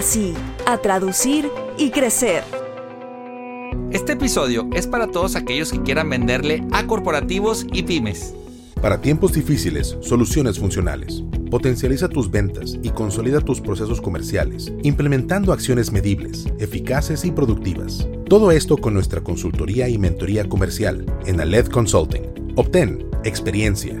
sí, a traducir y crecer. Este episodio es para todos aquellos que quieran venderle a corporativos y pymes. Para tiempos difíciles, soluciones funcionales. Potencializa tus ventas y consolida tus procesos comerciales, implementando acciones medibles, eficaces y productivas. Todo esto con nuestra consultoría y mentoría comercial en Aled Consulting. Obtén experiencia,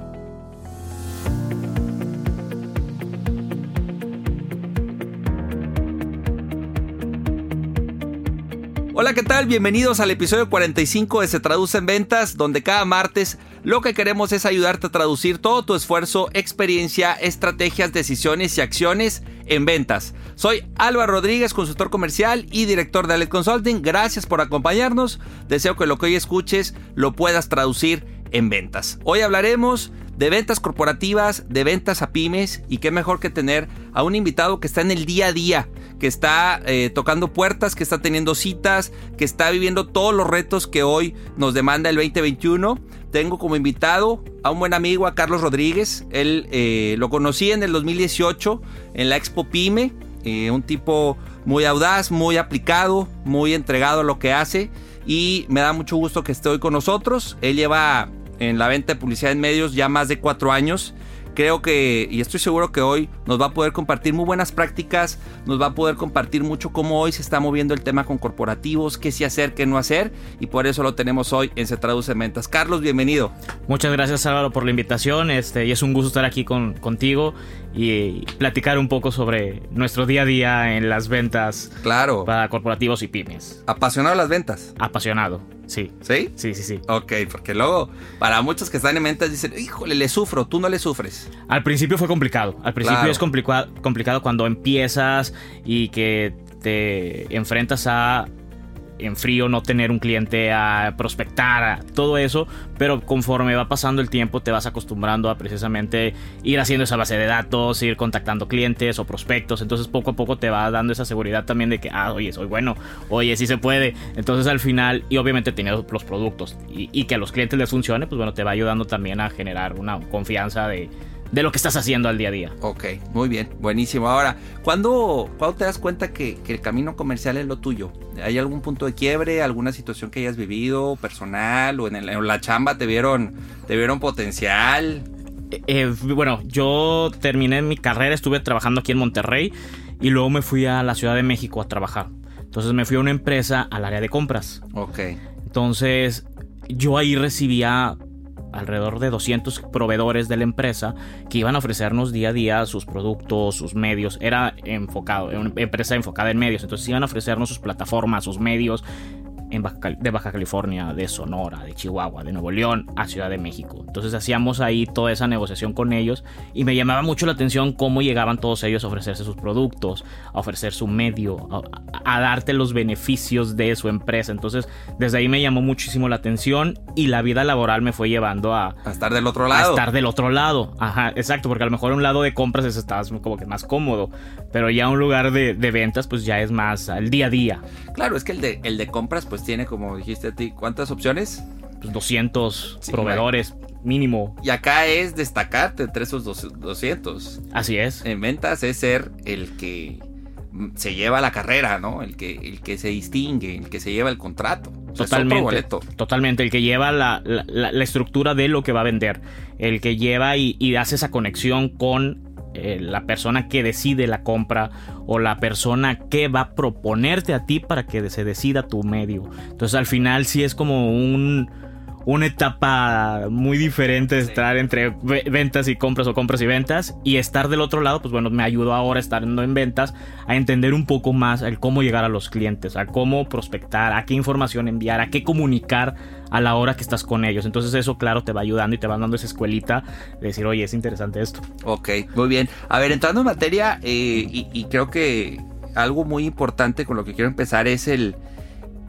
Hola, ¿qué tal? Bienvenidos al episodio 45 de Se Traduce en Ventas, donde cada martes lo que queremos es ayudarte a traducir todo tu esfuerzo, experiencia, estrategias, decisiones y acciones en ventas. Soy Álvaro Rodríguez, consultor comercial y director de Aled Consulting. Gracias por acompañarnos. Deseo que lo que hoy escuches lo puedas traducir en ventas. Hoy hablaremos de ventas corporativas, de ventas a pymes y qué mejor que tener a un invitado que está en el día a día, que está eh, tocando puertas, que está teniendo citas, que está viviendo todos los retos que hoy nos demanda el 2021. Tengo como invitado a un buen amigo, a Carlos Rodríguez. Él eh, lo conocí en el 2018 en la Expo Pyme, eh, un tipo muy audaz, muy aplicado, muy entregado a lo que hace y me da mucho gusto que esté hoy con nosotros. Él lleva en la venta de publicidad en medios ya más de cuatro años. Creo que, y estoy seguro que hoy nos va a poder compartir muy buenas prácticas, nos va a poder compartir mucho cómo hoy se está moviendo el tema con corporativos, qué sí hacer, qué no hacer, y por eso lo tenemos hoy en Se Traduce en Ventas. Carlos, bienvenido. Muchas gracias Álvaro por la invitación, este, y es un gusto estar aquí con, contigo y platicar un poco sobre nuestro día a día en las ventas claro. para corporativos y pymes. ¿Apasionado las ventas? Apasionado. Sí. ¿Sí? Sí, sí, sí. Ok, porque luego, para muchos que están en ventas dicen, híjole, le sufro, tú no le sufres. Al principio fue complicado. Al principio Claro. es complicado, complicado cuando empiezas y que te enfrentas a en frío no tener un cliente a prospectar, a todo eso, pero conforme va pasando el tiempo te vas acostumbrando a precisamente ir haciendo esa base de datos, ir contactando clientes o prospectos, entonces poco a poco te va dando esa seguridad también de que, ah, oye, soy bueno, oye, sí se puede, entonces al final, y obviamente teniendo los productos y, y que a los clientes les funcione, pues bueno, te va ayudando también a generar una confianza de, de lo que estás haciendo al día a día. Ok, muy bien, buenísimo. Ahora, ¿cuándo, cuándo te das cuenta que, que el camino comercial es lo tuyo? ¿Hay algún punto de quiebre, alguna situación que hayas vivido, personal o en, el- en la chamba te vieron, te vieron potencial? Eh, eh, bueno, yo terminé mi carrera, estuve trabajando aquí en Monterrey y luego me fui a la Ciudad de México a trabajar. Entonces me fui a una empresa al área de compras. Ok, Entonces yo ahí recibía alrededor de 200 proveedores de la empresa que iban a ofrecernos día a día sus productos, sus medios. Era enfocado, una empresa enfocada en medios. Entonces iban a ofrecernos sus plataformas, sus medios en Baja de Baja California, de Sonora, de Chihuahua, de Nuevo León a Ciudad de México. Entonces hacíamos ahí toda esa negociación con ellos y me llamaba mucho la atención cómo llegaban todos ellos a ofrecerse sus productos, a ofrecer su medio, a, a darte los beneficios de su empresa. Entonces desde ahí me llamó muchísimo la atención y la vida laboral me fue llevando a, a estar del otro a lado. estar del otro lado. Ajá, exacto, porque a lo mejor un lado de compras es estabas como que más cómodo, pero ya un lugar de, de ventas pues ya es más al día a día. Claro, es que el de, el de compras pues tiene, como dijiste a ti, ¿cuántas opciones? Pues 200 Sí, proveedores mínimo. Y acá es destacarte entre esos dos- 200. Así es. En ventas es ser el que se lleva la carrera, ¿no? El que, el que se distingue, el que se lleva el contrato. totalmente. Totalmente. El que lleva la, estructura de lo que va a vender. El que lleva y, hace esa conexión con eh, la persona que decide la compra o la persona que va a proponerte a ti para que se decida tu medio. Entonces al final sí es como un una etapa muy diferente de estar entre ventas y compras o compras y ventas y estar del otro lado, pues bueno, me ayudó ahora estando en ventas a entender un poco más el cómo llegar a los clientes, a cómo prospectar, a qué información enviar, a qué comunicar a la hora que estás con ellos. Entonces eso, claro, te va ayudando y te va dando esa escuelita de decir, oye, es interesante esto. Ok, muy bien. A ver, entrando en materia, eh, y creo que algo muy importante con lo que quiero empezar es el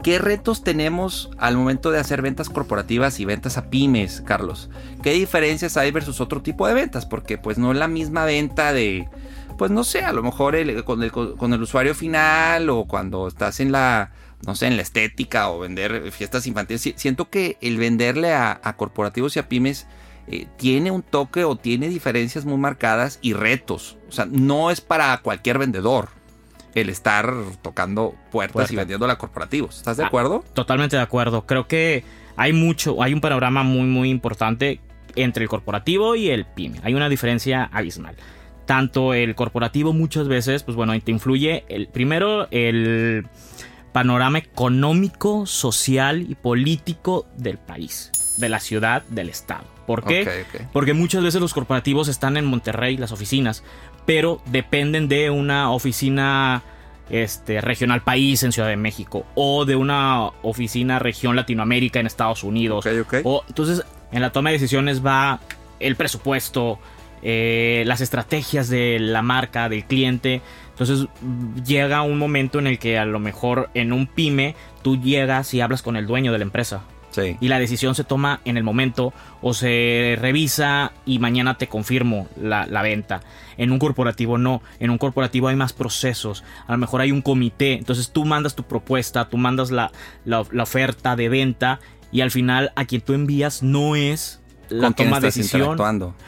¿Qué retos tenemos al momento de hacer ventas corporativas y ventas a pymes, Carlos? ¿Qué diferencias hay versus otro tipo de ventas? Porque pues no es la misma venta de, pues no sé, a lo mejor con, el, usuario final o cuando estás en la, no sé, en la estética o vender fiestas infantiles. Siento que el venderle a, corporativos y a pymes eh, tiene un toque o tiene diferencias muy marcadas y retos. O sea, no es para cualquier vendedor el estar tocando puertas y vendiendo a corporativos. ¿Estás de ah, acuerdo? totalmente de acuerdo. Creo que hay mucho, hay un panorama muy, muy importante entre el corporativo y el pyme. Hay una diferencia abismal. Tanto el corporativo muchas veces, pues bueno, te influye el primero el panorama económico, social y político del país, de la ciudad, del estado. ¿Por qué? Porque muchas veces los corporativos están en Monterrey, las oficinas, pero dependen de una oficina este, regional país en Ciudad de México o de una oficina región Latinoamérica en Estados Unidos. O, entonces, en la toma de decisiones va el presupuesto, eh, las estrategias de la marca, del cliente. Entonces llega un momento en el que a lo mejor en un pyme tú llegas y hablas con el dueño de la empresa y la decisión se toma en el momento o se revisa y mañana te confirmo la, venta. En un corporativo no. En un corporativo hay más procesos. A lo mejor hay un comité. Entonces tú mandas tu propuesta, tú mandas la, la oferta de venta y al final a quien tú envías no es la toma de decisión.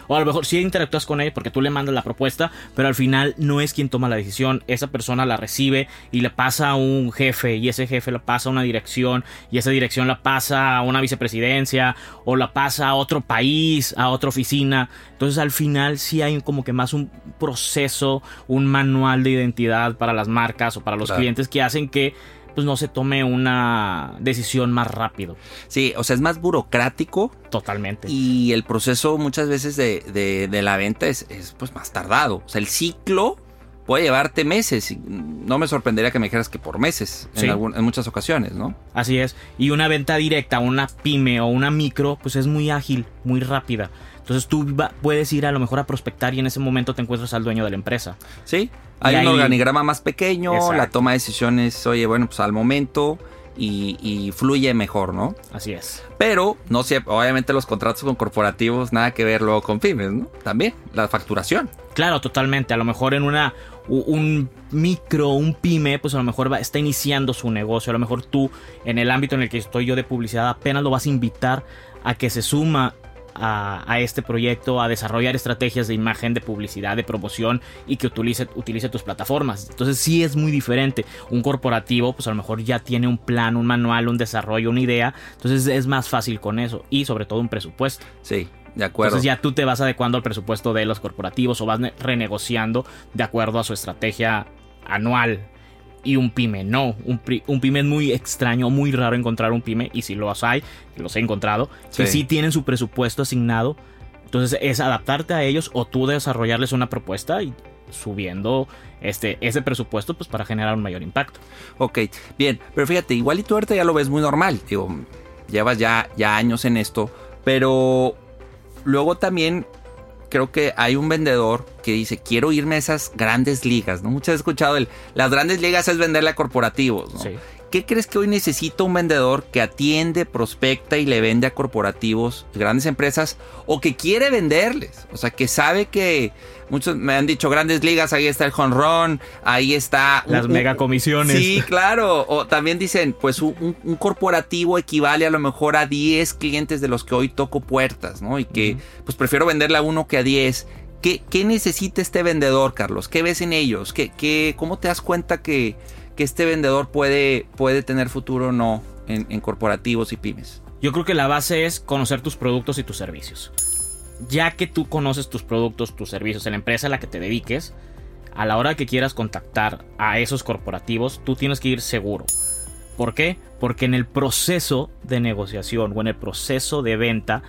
O a lo mejor sí interactúas con él porque tú le mandas la propuesta, pero al final no es quien toma la decisión. Esa persona la recibe y le pasa a un jefe y ese jefe la pasa a una dirección y esa dirección la pasa a una vicepresidencia o la pasa a otro país, a otra oficina. Entonces al final sí hay como que más un proceso, un manual de identidad para las marcas o para los clientes que hacen que pues no se tome una decisión más rápido. Sí, o sea, es más burocrático. Totalmente. Y el proceso muchas veces de, la venta es, pues más tardado. O sea, el ciclo puede llevarte meses. No me sorprendería que me dijeras que por meses en, en, muchas ocasiones, ¿no? Así es. Y una venta directa, una pyme o una micro, pues es muy ágil, muy rápida. Entonces tú puedes ir a lo mejor a prospectar y en ese momento te encuentras al dueño de la empresa. Sí, hay un organigrama más pequeño, la toma de decisiones, oye, bueno, pues al momento y, fluye mejor, ¿no? Así es. Pero, no sé, obviamente los contratos con corporativos, nada que ver luego con pymes, ¿no? También, la facturación. Claro, totalmente. A lo mejor en una un micro, un pyme, pues a lo mejor va, está iniciando su negocio. A lo mejor tú, en el ámbito en el que estoy yo de publicidad, apenas lo vas a invitar a que se suma a, este proyecto, a desarrollar estrategias de imagen, de publicidad, de promoción y que utilice, utilice tus plataformas. Entonces sí es muy diferente. Un corporativo pues a lo mejor ya tiene un plan, un manual, un desarrollo, una idea. Entonces es más fácil con eso y sobre todo un presupuesto. Sí. De acuerdo. Entonces ya tú te vas adecuando al presupuesto de los corporativos o vas renegociando de acuerdo a su estrategia anual y un pyme no. Un, pyme es muy extraño, muy raro encontrar un pyme y si los hay, los he encontrado, que sí tienen su presupuesto asignado. Entonces es adaptarte a ellos o tú desarrollarles una propuesta y subiendo este, ese presupuesto pues para generar un mayor impacto. Ok, bien, pero fíjate, igual y tú ahorita ya lo ves muy normal, digo, llevas ya, ya años en esto, pero luego también creo que hay un vendedor que dice, quiero irme a esas grandes ligas, ¿no? Muchas he escuchado el, las grandes ligas es venderle a corporativos, ¿no? ¿Qué crees que hoy necesita un vendedor que atiende, prospecta y le vende a corporativos, grandes empresas, o que quiere venderles? O sea, que sabe que muchos me han dicho grandes ligas, ahí está el honrón, ahí está... Las mega comisiones. Sí, claro. O también dicen, pues un, corporativo equivale a lo mejor a 10 clientes de los que hoy toco puertas, ¿no? Y que pues prefiero venderle a uno que a 10 ¿Qué, qué necesita este vendedor, Carlos? ¿Qué ves en ellos? ¿Qué, qué, ¿Cómo te das cuenta que, que este vendedor puede, puede tener futuro o no en, en corporativos y pymes? Yo creo que la base es conocer tus productos y tus servicios. Ya que tú conoces tus productos, tus servicios, en la empresa a la que te dediques, a la hora que quieras contactar a esos corporativos, tú tienes que ir seguro. ¿Por qué? Porque en el proceso de negociación o en el proceso de venta,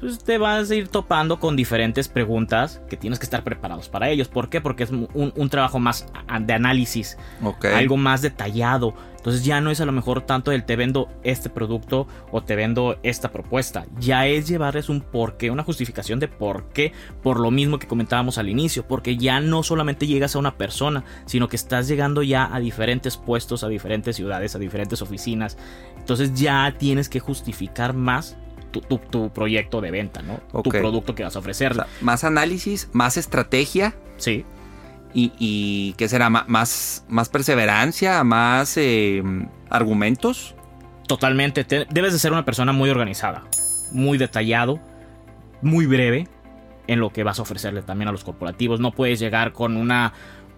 pues te vas a ir topando con diferentes preguntas que tienes que estar preparados para ellos. ¿Por qué? Porque es un, un trabajo más de análisis, okay. algo más detallado. Entonces ya no es a lo mejor tanto el te vendo este producto o te vendo esta propuesta. Ya es llevarles un porqué, una justificación de por qué, por lo mismo que comentábamos al inicio. Porque ya no solamente llegas a una persona, sino que estás llegando ya a diferentes puestos, a diferentes ciudades, a diferentes oficinas. Entonces ya tienes que justificar más tu, tu, tu, proyecto de venta, ¿no? Okay. Tu producto que vas a ofrecer. O sea, más análisis, más estrategia. Sí. Y, y ¿qué será? ¿Más, más perseverancia? ¿Más eh, argumentos? Totalmente. Te, debes de ser una persona muy organizada, muy detallado, muy breve en lo que vas a ofrecerle también a los corporativos. No puedes llegar con una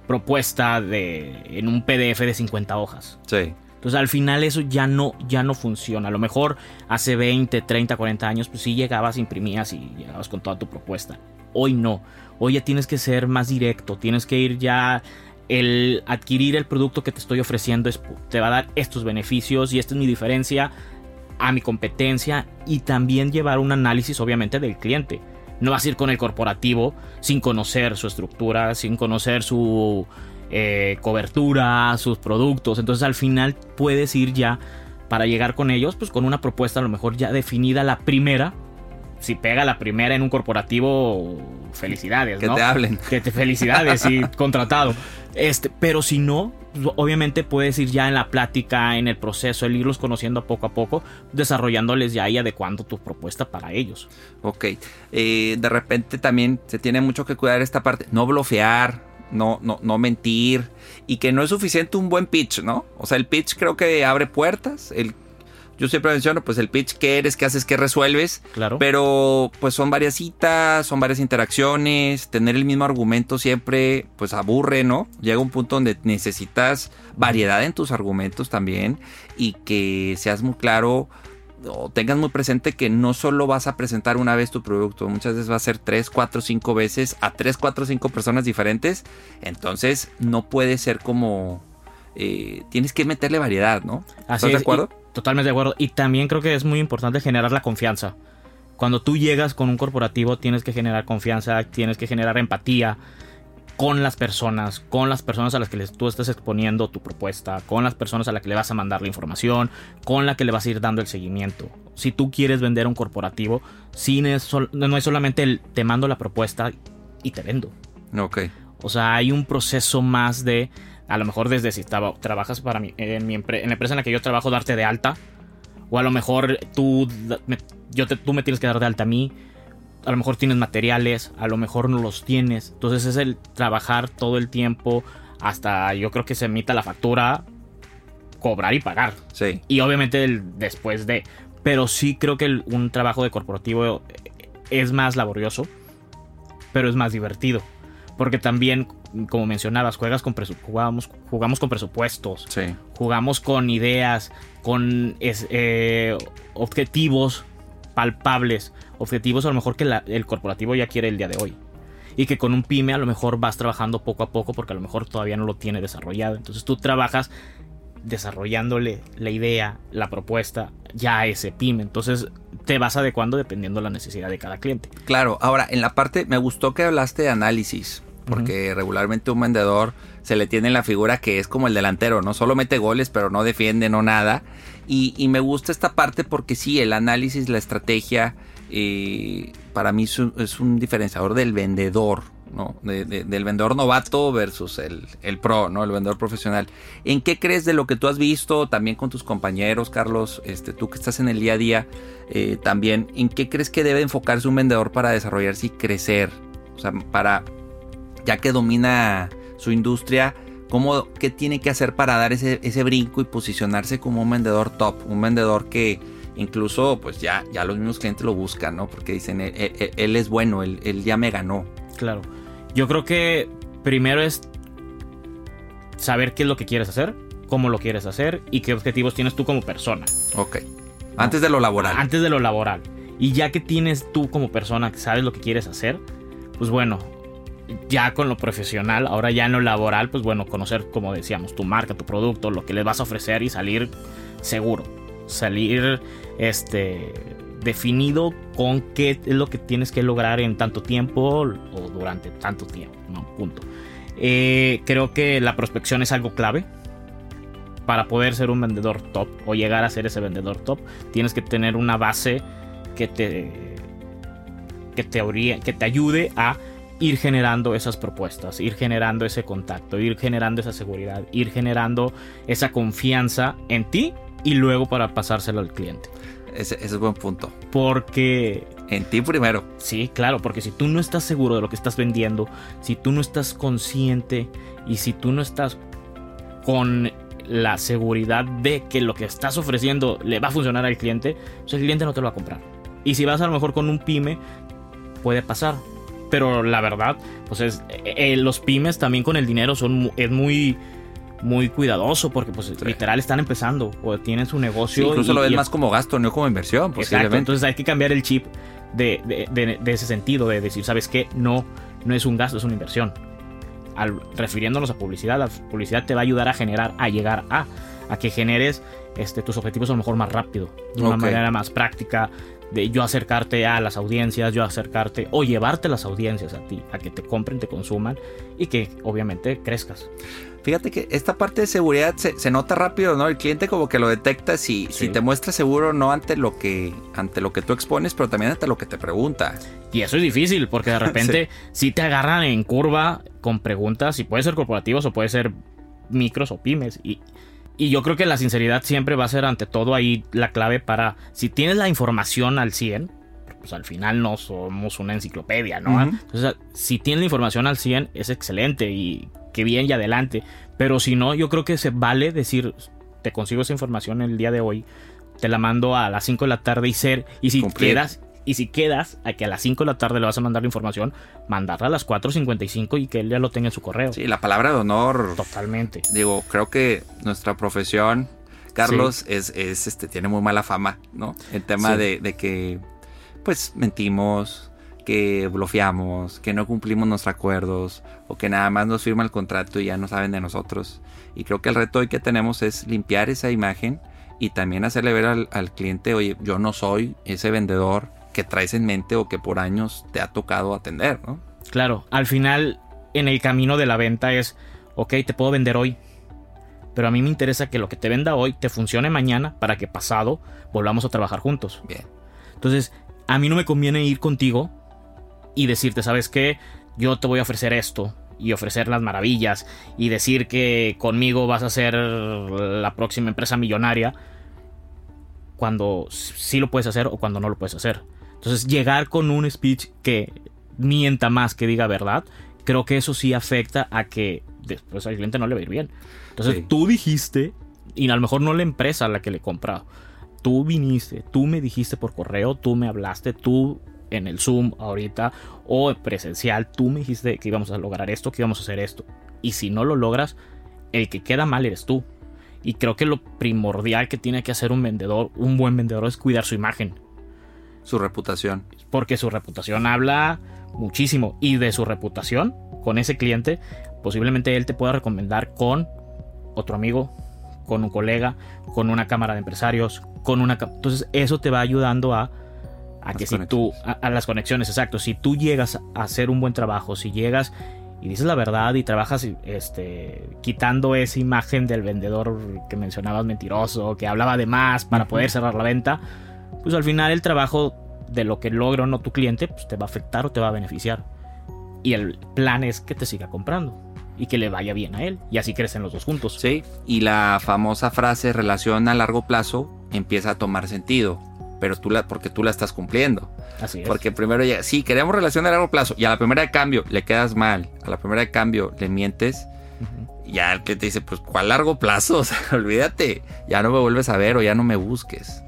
propuesta de en un PDF de 50 hojas. Sí. Entonces al final eso ya no, ya no funciona. A lo mejor hace 20, 30, 40 años, pues sí llegabas, imprimías y llegabas con toda tu propuesta. Hoy no. Hoy ya tienes que ser más directo. Tienes que ir ya. El adquirir el producto que te estoy ofreciendo es, te va a dar estos beneficios y esta es mi diferencia a mi competencia y también llevar un análisis obviamente del cliente. No vas a ir con el corporativo sin conocer su estructura, sin conocer su eh, cobertura, sus productos. Entonces al final puedes ir ya para llegar con ellos, pues con una propuesta a lo mejor ya definida la primera. Si pega la primera en un corporativo, felicidades, que ¿no? te hablen. Que te felicidades y contratado. Este, pero si no, obviamente puedes ir ya en la plática, en el proceso, el irlos conociendo poco a poco, desarrollándoles ya y adecuando tu propuesta para ellos. Ok. Eh, de repente también se tiene mucho que cuidar esta parte. No bloquear, no, no, no mentir y que no es suficiente un buen pitch, ¿no? O sea, el pitch creo que abre puertas. El, yo siempre menciono, pues el pitch, qué eres, qué haces, qué resuelves. Claro. Pero pues son varias citas, son varias interacciones. Tener el mismo argumento siempre, pues aburre, ¿no? Llega un punto donde necesitas variedad en tus argumentos también y que seas muy claro o tengas muy presente que no solo vas a presentar una vez tu producto, muchas veces va a ser 3, 4, 5 veces a 3, 4, 5 personas diferentes. Entonces no puede ser como... Eh, tienes que meterle variedad, ¿no? Así ¿Estás es, de acuerdo? y- totalmente de acuerdo. Y también creo que es muy importante generar la confianza. Cuando tú llegas con un corporativo tienes que generar confianza, tienes que generar empatía con las personas, con las personas a las que les, tú estás exponiendo tu propuesta, con las personas a las que le vas a mandar la información, con la que le vas a ir dando el seguimiento. Si tú quieres vender un corporativo, sí no es, sol- no es solamente el te mando la propuesta y te vendo. Ok. O sea, hay un proceso más de, a lo mejor desde si traba- trabajas para mí, en, mi empre- en la empresa en la que yo trabajo, darte de alta. O a lo mejor tú, yo te- tú me tienes que dar de alta a mí. A lo mejor tienes materiales, a lo mejor no los tienes. Entonces es el trabajar todo el tiempo hasta yo creo que se emita la factura, cobrar y pagar. Sí. Y obviamente el después de. Pero sí creo que el- un trabajo de corporativo es más laborioso, pero es más divertido. Porque también, como mencionabas, juegas con jugamos, jugamos con presupuestos, Sí. jugamos con ideas, con es- eh, objetivos palpables, objetivos a lo mejor que la- el corporativo ya quiere el día de hoy. Y que con un pyme a lo mejor vas trabajando poco a poco porque a lo mejor todavía no lo tiene desarrollado. Entonces tú trabajas desarrollándole la idea, la propuesta ya a ese pyme. Entonces te vas adecuando dependiendo de la necesidad de cada cliente. Claro, ahora en la parte, me gustó que hablaste de análisis, porque regularmente un vendedor se le tiene en la figura que es como el delantero, no solo mete goles, pero no defiende, no nada. Y, y me gusta esta parte porque sí, el análisis, la estrategia, eh, para mí es un, es un diferenciador del vendedor, ¿no? De- de- del vendedor novato versus el, el pro, ¿no? El vendedor profesional. ¿En qué crees de lo que tú has visto también con tus compañeros, Carlos? Este, tú que estás en el día a día, eh, también, ¿en qué crees que debe enfocarse un vendedor para desarrollarse y crecer? O sea, para, ya que domina su industria, ¿cómo, ¿qué tiene que hacer para dar ese, ese brinco y posicionarse como un vendedor top? Un vendedor que incluso, pues ya, ya los mismos clientes lo buscan, ¿no? Porque dicen, él, él- él es bueno, él, él ya me ganó. Claro. Yo creo que primero es saber qué es lo que quieres hacer, cómo lo quieres hacer y qué objetivos tienes tú como persona. Ok. Antes de lo laboral. Antes de lo laboral. Y ya que tienes tú como persona que sabes lo que quieres hacer, pues bueno, ya con lo profesional, ahora ya en lo laboral, pues bueno, conocer, como decíamos, tu marca, tu producto, lo que les vas a ofrecer y salir seguro. Salir este definido con qué es lo que tienes que lograr en tanto tiempo o durante tanto tiempo. Punto. Eh, creo que la prospección es algo clave para poder ser un vendedor top o llegar a ser ese vendedor top. Tienes que tener una base que te que te, que te ayude a ir generando esas propuestas, ir generando ese contacto, ir generando esa seguridad, ir generando esa confianza en ti y luego para pasárselo al cliente. Ese, es buen punto. Porque... En ti primero. Sí, claro, porque si tú no estás seguro de lo que estás vendiendo, si tú no estás consciente y si tú no estás con la seguridad de que lo que estás ofreciendo le va a funcionar al cliente, pues el cliente no te lo va a comprar. Y si vas a lo mejor con un pyme, puede pasar. Pero la verdad, pues es, eh, eh, los pymes también con el dinero son, es muy muy cuidadoso porque pues literal están empezando o tienen su negocio. incluso lo ven más como gasto, no como inversión. Exacto, entonces hay que cambiar el chip de, de, ese sentido, de decir, ¿sabes qué? No, no es un gasto, es una inversión. Al, refiriéndonos a publicidad, la publicidad te va a ayudar a generar, a llegar a, a que generes este, tus objetivos a lo mejor más rápido, de una manera más práctica, de yo acercarte a las audiencias, yo acercarte o llevarte las audiencias a ti, a que te compren, te consuman y que obviamente crezcas. Fíjate que esta parte de seguridad se, nota rápido, ¿no? El cliente como que lo detecta si, si te muestra seguro no ante lo que ante lo que tú expones, pero también ante lo que te pregunta. Y eso es difícil porque de repente si te agarran en curva con preguntas y puede ser corporativos o puede ser micros o pymes y y yo creo que la sinceridad siempre va a ser ante todo ahí la clave para, si tienes la información al 100, pues al final no somos una enciclopedia, ¿no? Entonces, si tienes la información al 100 es excelente y que bien y adelante. Pero si no, yo creo que se vale decir, te consigo esa información el día de hoy, te la mando a las 5 de la tarde y ser, y si quieras, y si quedas a que a las 5 de la tarde le vas a mandar la información, mandarla a las 4.55 y que él ya lo tenga en su correo. Sí, la palabra de honor. Totalmente. Digo, creo que nuestra profesión, Carlos, es, este, tiene muy mala fama, ¿no? El tema de, que, pues, mentimos, que bloqueamos, que no cumplimos nuestros acuerdos, o que nada más nos firma el contrato y ya no saben de nosotros. Y creo que el reto hoy que tenemos es limpiar esa imagen y también hacerle ver al, al cliente, oye, yo no soy ese vendedor que traes en mente o que por años te ha tocado atender, ¿no? Claro, al final en el camino de la venta es, ok, te puedo vender hoy, pero a mí me interesa que lo que te venda hoy te funcione mañana para que pasado volvamos a trabajar juntos. Bien. Entonces, a mí no me conviene ir contigo y decirte, ¿sabes qué? Yo te voy a ofrecer esto y ofrecer las maravillas y decir que conmigo vas a ser la próxima empresa millonaria cuando sí lo puedes hacer o cuando no lo puedes hacer. Entonces, llegar con un speech que mienta más que diga verdad, creo que eso sí afecta a que después al cliente no le va a ir bien. Entonces, tú dijiste, y a lo mejor no la empresa a la que le he comprado, tú viniste, tú me dijiste por correo, tú me hablaste, tú en el Zoom ahorita o presencial, tú me dijiste que íbamos a lograr esto, que íbamos a hacer esto. Y si no lo logras, el que queda mal eres tú. Y creo que lo primordial que tiene que hacer un vendedor, un buen vendedor, es cuidar su imagen. Su reputación. Porque su reputación habla muchísimo. Y de su reputación con ese cliente, posiblemente él te pueda recomendar con otro amigo, con un colega, con una cámara de empresarios, con una... Entonces eso te va ayudando a, a que si tú... A, las conexiones, exacto. Si tú llegas a hacer un buen trabajo, si llegas y dices la verdad y trabajas este, quitando esa imagen del vendedor que mencionabas mentiroso, que hablaba de más para poder cerrar la venta, pues al final el trabajo de lo que logra o no tu cliente, pues te va a afectar o te va a beneficiar. Y el plan es que te siga comprando y que le vaya bien a él. Y así crecen los dos juntos. Sí, y la famosa frase relación a largo plazo empieza a tomar sentido. Pero tú la, porque tú la estás cumpliendo. Así es. Porque primero ya, sí, queremos relación a largo plazo. Y a la primera de cambio le quedas mal. A la primera de cambio le mientes. Ya el que te dice, pues, ¿cuál largo plazo? O sea, olvídate. Ya no me vuelves a ver o ya no me busques.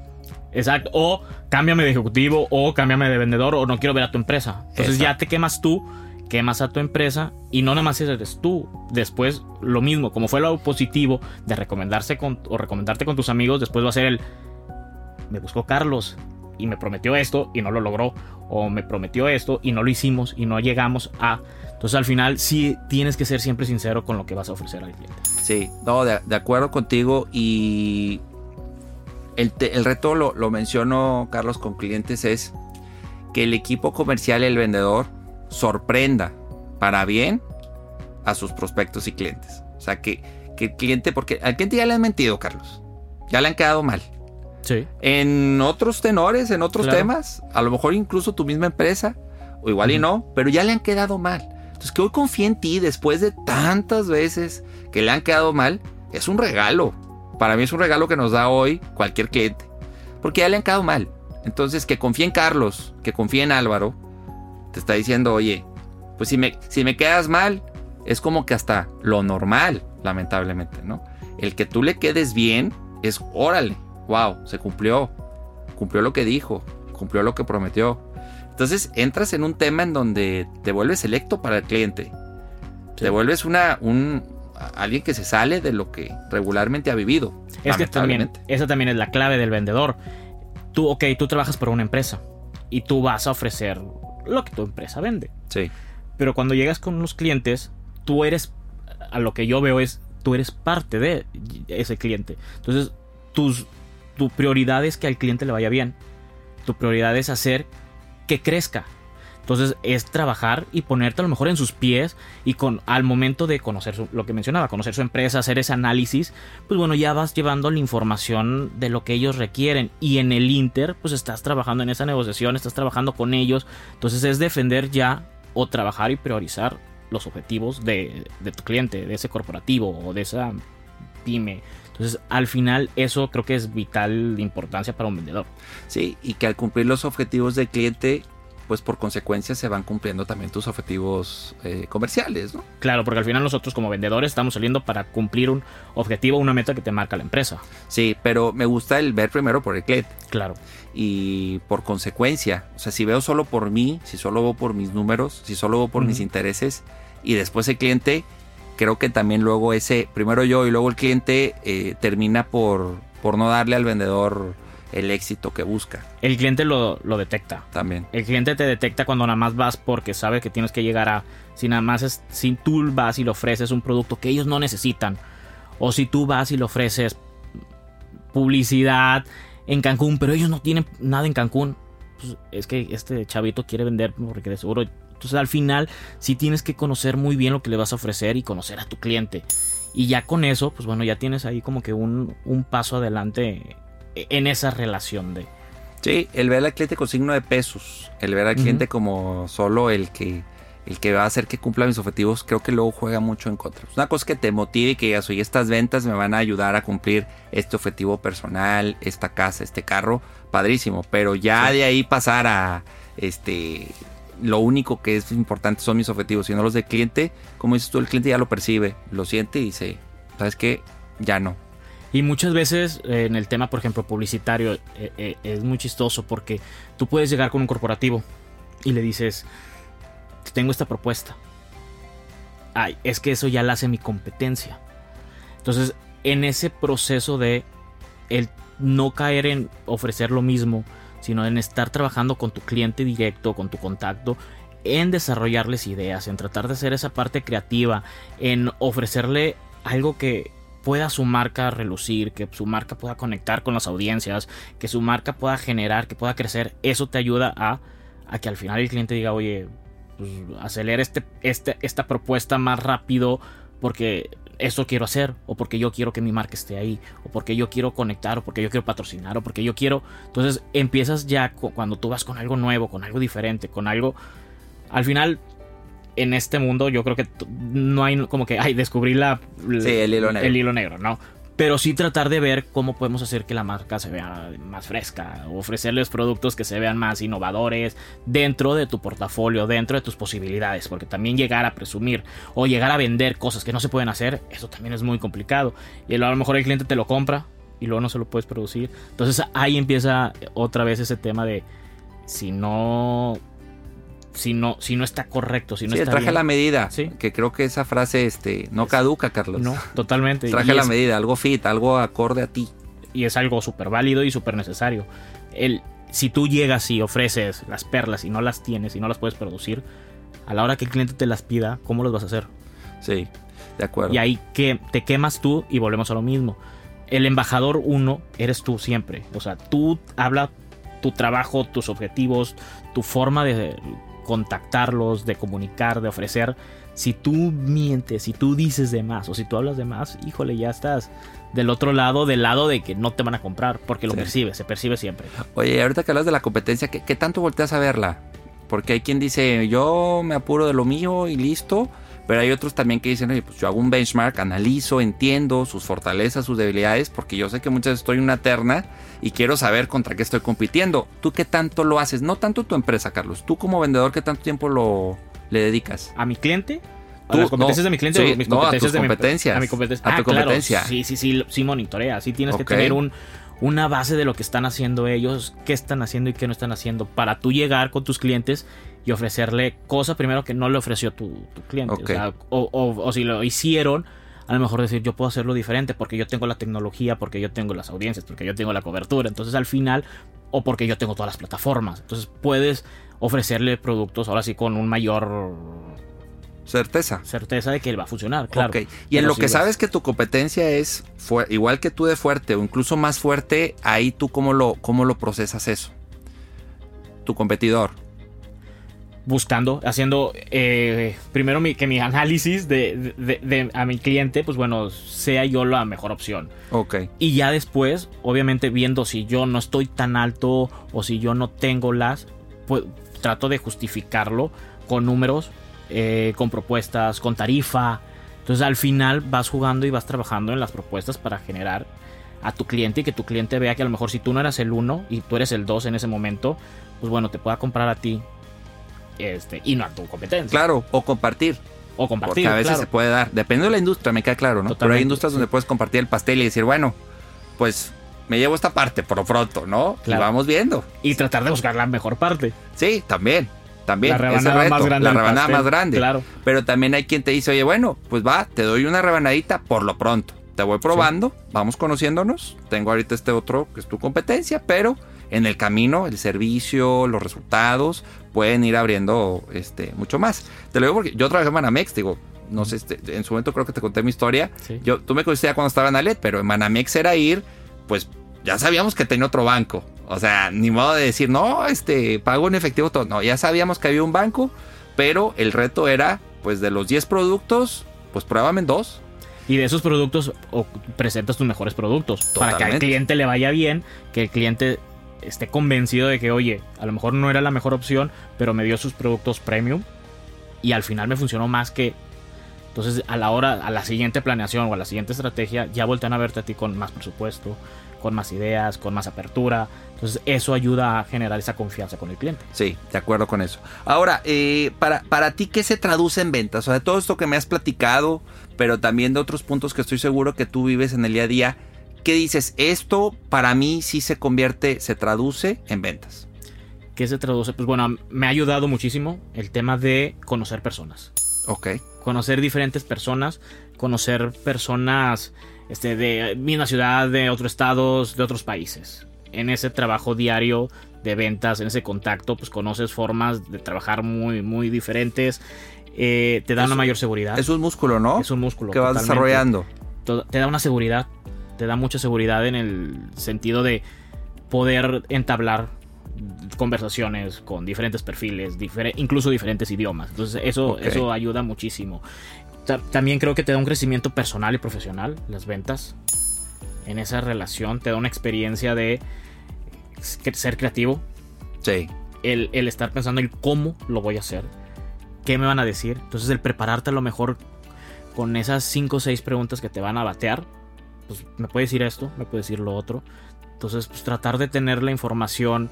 Exacto. O cámbiame de ejecutivo, o cámbiame de vendedor, o no quiero ver a tu empresa. Entonces ya te quemas tú, quemas a tu empresa y no nada más eres tú. Después lo mismo, como fue lo positivo de recomendarse con, o recomendarte con tus amigos, después va a ser el me buscó Carlos y me prometió esto y no lo logró o me prometió esto y no lo hicimos y no llegamos a. Entonces al final sí tienes que ser siempre sincero con lo que vas a ofrecer al cliente. Sí, no, de, acuerdo contigo y el, el reto lo, lo menciono, Carlos, con clientes es que el equipo comercial, el vendedor, sorprenda para bien a sus prospectos y clientes. O sea, que, que el cliente, porque al cliente ya le han mentido, Carlos. Ya le han quedado mal. Sí. En otros tenores, en otros temas, a lo mejor incluso tu misma empresa, o igual y no, pero ya le han quedado mal. Entonces, que hoy confíe en ti después de tantas veces que le han quedado mal, es un regalo. Para mí es un regalo que nos da hoy cualquier cliente. Porque ya le han quedado mal. Entonces, que confíe en Carlos, que confíe en Álvaro, te está diciendo, oye, pues si me, si me quedas mal, es como que hasta lo normal, lamentablemente, ¿no? El que tú le quedes bien es, órale, wow, se cumplió, cumplió lo que dijo, cumplió lo que prometió. Entonces entras en un tema en donde te vuelves electo para el cliente. Te vuelves una, un, alguien que se sale de lo que regularmente ha vivido. Es que también, esa también es la clave del vendedor. Tú, ok, tú trabajas para una empresa y tú vas a ofrecer lo que tu empresa vende. Sí. Pero cuando llegas con los clientes, tú eres, a lo que yo veo es, tú eres parte de ese cliente. Entonces, tus, tu prioridad es que al cliente le vaya bien. Tu prioridad es hacer que crezca. Entonces es trabajar y ponerte a lo mejor en sus pies y con al momento de conocer lo que mencionaba, conocer su empresa, hacer ese análisis, pues bueno, ya vas llevando la información de lo que ellos requieren y en el Inter pues estás trabajando en esa negociación, estás trabajando con ellos, entonces es defender ya o trabajar y priorizar los objetivos de, de tu cliente, de ese corporativo o de esa pyme. Entonces, al final, eso creo que es vital de importancia para un vendedor. Sí, y que al cumplir los objetivos del cliente, pues por consecuencia se van cumpliendo también tus objetivos eh, comerciales, ¿no? Claro, porque al final nosotros como vendedores estamos saliendo para cumplir un objetivo, una meta que te marca la empresa. Sí, pero me gusta el ver primero por el cliente. Claro. Y por consecuencia, o sea, si veo solo por mí, si solo veo por mis números, si solo veo por mis intereses y después el cliente, creo que también luego ese, primero yo y luego el cliente eh, termina por, por no darle al vendedor el éxito que busca. El cliente lo, detecta. También. El cliente te detecta cuando nada más vas porque sabe que tienes que llegar a... Si nada más es... Si tú vas y le ofreces un producto que ellos no necesitan. O si tú vas y le ofreces publicidad en Cancún, pero ellos no tienen nada en Cancún. Pues es que este chavito quiere vender porque de seguro... Entonces al final sí tienes que conocer muy bien lo que le vas a ofrecer y conocer a tu cliente. Y ya con eso, pues bueno, ya tienes ahí como que un, un paso adelante en esa relación de... Sí, el ver al cliente con signo de pesos, el ver al cliente como solo el que el que va a hacer que cumpla mis objetivos, creo que luego juega mucho en contra. Una cosa que te motive y que digas, oye, estas ventas me van a ayudar a cumplir este objetivo personal, esta casa, este carro, padrísimo. Pero ya de ahí pasar a este lo único que es importante son mis objetivos, y no los del cliente. Como dices tú, el cliente ya lo percibe, lo siente y dice, ¿sabes qué? Ya no. Y muchas veces eh, en el tema, por ejemplo, publicitario, eh, eh, es muy chistoso porque tú puedes llegar con un corporativo y le dices, tengo esta propuesta. Ay, es que eso ya la hace mi competencia. Entonces, en ese proceso de el no caer en ofrecer lo mismo, sino en estar trabajando con tu cliente directo, con tu contacto, en desarrollarles ideas, en tratar de hacer esa parte creativa, en ofrecerle algo que, pueda su marca relucir, que su marca pueda conectar con las audiencias, que su marca pueda generar, que pueda crecer, eso te ayuda a, a que al final el cliente diga, oye, pues este, este, esta propuesta más rápido porque eso quiero hacer, o porque yo quiero que mi marca esté ahí, o porque yo quiero conectar, o porque yo quiero patrocinar, o porque yo quiero... Entonces empiezas ya cuando tú vas con algo nuevo, con algo diferente, con algo... Al final en este mundo yo creo que no hay como que, ay, descubrir la, el hilo negro. El hilo negro, ¿no? Pero sí tratar de ver cómo podemos hacer que la marca se vea más fresca, ofrecerles productos que se vean más innovadores dentro de tu portafolio, dentro de tus posibilidades, porque también llegar a presumir o llegar a vender cosas que no se pueden hacer, eso también es muy complicado. Y a lo mejor el cliente te lo compra y luego no se lo puedes producir. Entonces ahí empieza otra vez ese tema de si no si no, si no está correcto, si no sí, está traje bien. la medida. Sí. Que creo que esa frase este, no caduca, Carlos. No, totalmente. Traje Y la es- medida, algo fit, algo acorde a ti. y es algo súper válido y súper necesario. El, si tú llegas y ofreces las perlas y no las tienes y no las puedes producir, a la hora que el cliente te las pida, ¿cómo los vas a hacer? Sí, de acuerdo. Y ahí que te quemas tú y volvemos a lo mismo. El embajador uno eres tú siempre. O sea, tú habla tu trabajo, tus objetivos, tu forma de contactarlos, de comunicar, de ofrecer. Si tú mientes, si tú dices de más o si tú hablas de más, híjole, ya estás del otro lado, del lado de que no te van a comprar, porque lo Sí. percibes, se percibe siempre. Oye, ahorita que hablas de la competencia, ¿qué, qué tanto volteas a verla? Porque hay quien dice, yo me apuro de lo mío y listo. Pero hay otros también que dicen, oye, pues yo hago un benchmark, analizo, entiendo sus fortalezas, sus debilidades, porque yo sé que muchas veces estoy en una terna y quiero saber contra qué estoy compitiendo. ¿Tú qué tanto lo haces? No tanto tu empresa, Carlos. Tú como vendedor, ¿qué tanto tiempo lo le dedicas? ¿A mi cliente? ¿A Tú, las competencias no, de mi cliente sí, o mis no, a competencias de mi competencias. A, mi competencia. A tu Ah, claro, competencia. sí, sí, sí, sí monitorea. Sí tienes que tener un, una base de lo que están haciendo ellos, qué están haciendo y qué no están haciendo, para tú llegar con tus clientes y ofrecerle cosa primero que no le ofreció tu, tu cliente. O, sea, o- o- o si lo hicieron, a lo mejor decir, yo puedo hacerlo diferente porque yo tengo la tecnología, porque yo tengo las audiencias, porque yo tengo la cobertura. Entonces al final, o porque yo tengo todas las plataformas. Entonces puedes ofrecerle productos ahora sí con un mayor Certeza. certeza de que él va a funcionar, claro. Y en lo sí que sabes que tu competencia es igual que tú de fuerte o incluso más fuerte, ahí tú cómo lo, cómo lo procesas eso. Tu competidor. Buscando, haciendo eh, primero mi- que mi análisis de, de- de- a mi cliente, pues bueno, sea yo la mejor opción. Ok. Y ya después, obviamente viendo si yo no estoy tan alto o si yo no tengo las, pues trato de justificarlo con números, eh, con propuestas, con tarifa. Entonces al final vas jugando y vas trabajando en las propuestas para generar a tu cliente y que tu cliente vea que a lo mejor si tú no eras el 1 y tú eres el 2 en ese momento, pues bueno, te pueda comprar a ti este, y no a tu competencia. Claro, o compartir. O compartir. Porque a veces claro. se puede dar. Depende de la industria, me queda claro, ¿no? Pero hay industrias donde puedes compartir el pastel y decir, bueno, pues me llevo esta parte por lo pronto, ¿no? Claro. Y vamos viendo. Y tratar de buscar la mejor parte. Sí, también. También. la rebanada reto, más grande. La rebanada pastel, más grande. Claro. Pero también hay quien te dice, oye, bueno, pues va, te doy una rebanadita por lo pronto. Te voy probando, vamos conociéndonos. Tengo ahorita este otro que es tu competencia, pero en el camino, el servicio, los resultados pueden ir abriendo este, mucho más. Te lo digo porque yo trabajé en Manamex, digo, no sé, este, en su momento creo que te conté mi historia. Sí. Yo, tú me conociste ya cuando estaba en Alet, pero en Manamex era ir, pues ya sabíamos que tenía otro banco. O sea, ni modo de decir, no, este, pago en efectivo todo. No, ya sabíamos que había un banco, pero el reto era, pues de los 10 productos, pues pruébame en dos. Y de esos productos o presentas tus mejores productos. Para que al cliente le vaya bien, que el cliente esté convencido de que, oye, a lo mejor no era la mejor opción, pero me dio sus productos premium y al final me funcionó más que... Entonces a la hora, a la siguiente planeación o a la siguiente estrategia, ya voltean a verte a ti con más presupuesto, con más ideas, con más apertura. Entonces eso ayuda a generar esa confianza con el cliente. Sí, de acuerdo con eso. Ahora, eh, para, para ti, ¿qué se traduce en ventas? O sea, todo esto que me has platicado, pero también de otros puntos que estoy seguro que tú vives en el día a día, ¿qué dices? Esto para mí sí se convierte, se traduce en ventas. ¿Qué se traduce? Pues bueno, me ha ayudado muchísimo el tema de conocer personas. Ok. conocer diferentes personas, conocer personas este, de misma ciudad, de otros estados, de otros países. En ese trabajo diario de ventas, en ese contacto, pues conoces formas de trabajar muy, muy diferentes. Eh, te da Es- una mayor seguridad. Es un músculo, ¿no? Es un músculo. que vas totalmente. desarrollando. Te da una seguridad. Te da mucha seguridad en el sentido de poder entablar conversaciones con diferentes perfiles, difer- incluso diferentes idiomas. Entonces eso, eso ayuda muchísimo. Ta- también creo que te da un crecimiento personal y profesional las ventas. En esa relación te da una experiencia de ser creativo, Sí. el, el estar pensando en cómo lo voy a hacer, qué me van a decir. Entonces el prepararte a lo mejor con esas 5 o 6 preguntas que te van a batear, pues me puede decir esto, me puede decir lo otro. Entonces pues tratar de tener la información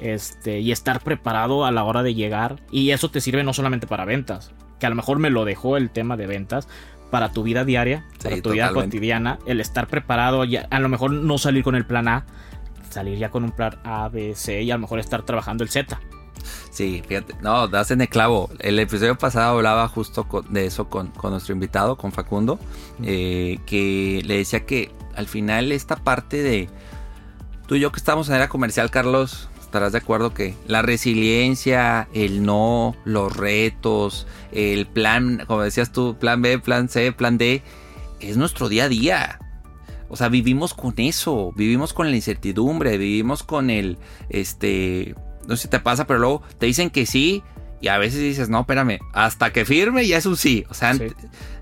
este, y estar preparado a la hora de llegar. Y eso te sirve no solamente para ventas, que a lo mejor me lo dejó el tema de ventas. Para tu vida diaria, Sí, para tu vida cotidiana, el estar preparado, ya, a lo mejor no salir con el plan A, salir ya con un plan A, B, C y a lo mejor estar trabajando el Z. Sí, fíjate, no, das en el clavo. El episodio pasado hablaba justo de eso con, nuestro invitado, con Facundo, eh, que le decía que al final esta parte de tú y yo que estamos en era comercial, Carlos, estarás de acuerdo que la resiliencia, el no, los retos, el plan, como decías tú, plan B, plan C, plan D, es nuestro día a día. O sea, vivimos con eso, vivimos con la incertidumbre, vivimos con el, este, no sé si te pasa, pero luego te dicen que sí y a veces dices, no, espérame, hasta que firme ya es un sí. O sea,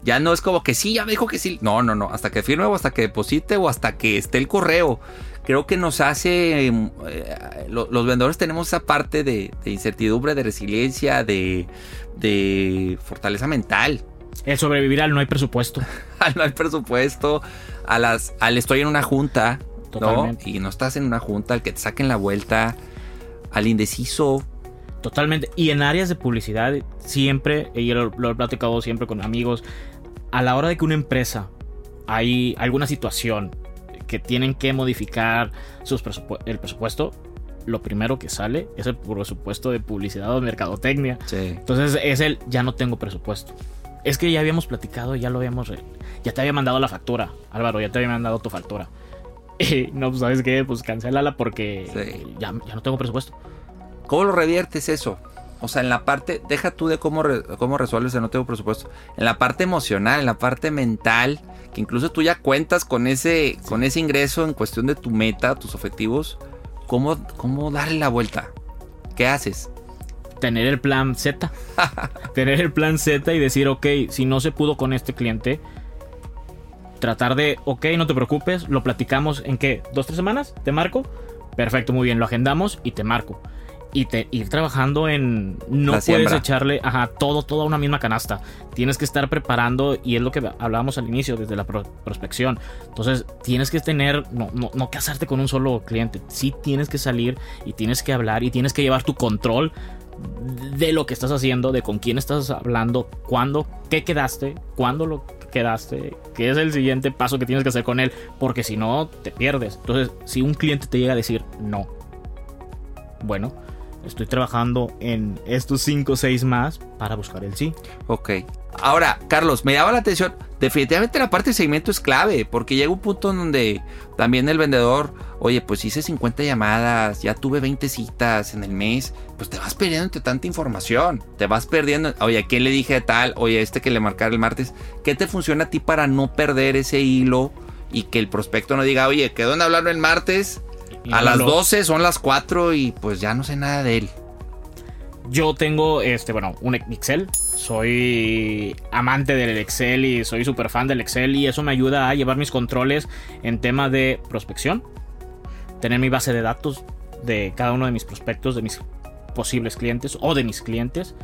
ya no es como que sí, ya me dijo que sí. No, no, no, hasta que firme o hasta que deposite o hasta que esté el correo. Creo que nos hace, eh, los vendedores tenemos esa parte de, incertidumbre, de resiliencia, de, de fortaleza mental. El sobrevivir al no hay presupuesto. al no hay presupuesto, a las, al estoy en una junta, Y no estás en una junta, al que te saquen la vuelta, al indeciso. Totalmente. Y en áreas de publicidad, siempre, y yo lo, he platicado siempre con amigos, a la hora de que una empresa hay alguna situación que tienen que modificar sus el presupuesto, lo primero que sale es el presupuesto de publicidad o mercadotecnia. Entonces es el ya no tengo presupuesto. Es que ya habíamos platicado, ya lo habíamos. Ya te había mandado la factura, Álvaro, ya te había mandado tu factura. no, pues sabes qué, pues cancélala porque ya, no tengo presupuesto. ¿Cómo lo reviertes eso? O sea, en la parte, deja tú de cómo, cómo resuelves el no tengo presupuesto. En la parte emocional, en la parte mental, que incluso tú ya cuentas con ese, con ese ingreso en cuestión de tu meta, tus objetivos. ¿Cómo, ¿Cómo darle la vuelta? ¿Qué haces? Tener el plan Z. Tener el plan Z y decir, ok, si no se pudo con este cliente, tratar de, ok, no te preocupes, lo platicamos en qué, dos, tres semanas, te marco. Perfecto, muy bien, lo agendamos y te marco. Y te, ir trabajando en. No puedes echarle ajá, todo, toda una misma canasta. Tienes que estar preparando, y es lo que hablábamos al inicio, desde la prospección. Entonces, tienes que tener. No, no, no casarte con un solo cliente. Sí tienes que salir y tienes que hablar y tienes que llevar tu control de lo que estás haciendo, de con quién estás hablando, cuándo, qué quedaste, cuándo lo quedaste, qué es el siguiente paso que tienes que hacer con él, porque si no, te pierdes. Entonces, si un cliente te llega a decir no, bueno, estoy trabajando en estos 5 o 6 más para buscar el sí. Ok. Ahora, Carlos, me llama la atención. Definitivamente la parte de seguimiento es clave, porque llega un punto en donde también el vendedor, oye, pues hice 50 llamadas, ya tuve 20 citas en el mes, pues te vas perdiendo entre tanta información, te vas perdiendo, oye, ¿a quién le dije tal? Oye, este que le marcar el martes, ¿qué te funciona a ti para no perder ese hilo y que el prospecto no diga, oye, quedó en hablarlo el martes, a las 12 son las 4 y pues ya no sé nada de él. Yo tengo, este, bueno, un Excel. Soy amante del Excel y soy súper fan del Excel y eso me ayuda a llevar mis controles en tema de prospección. Tener mi base de datos de cada uno de mis prospectos, de mis posibles clientes o de mis clientes.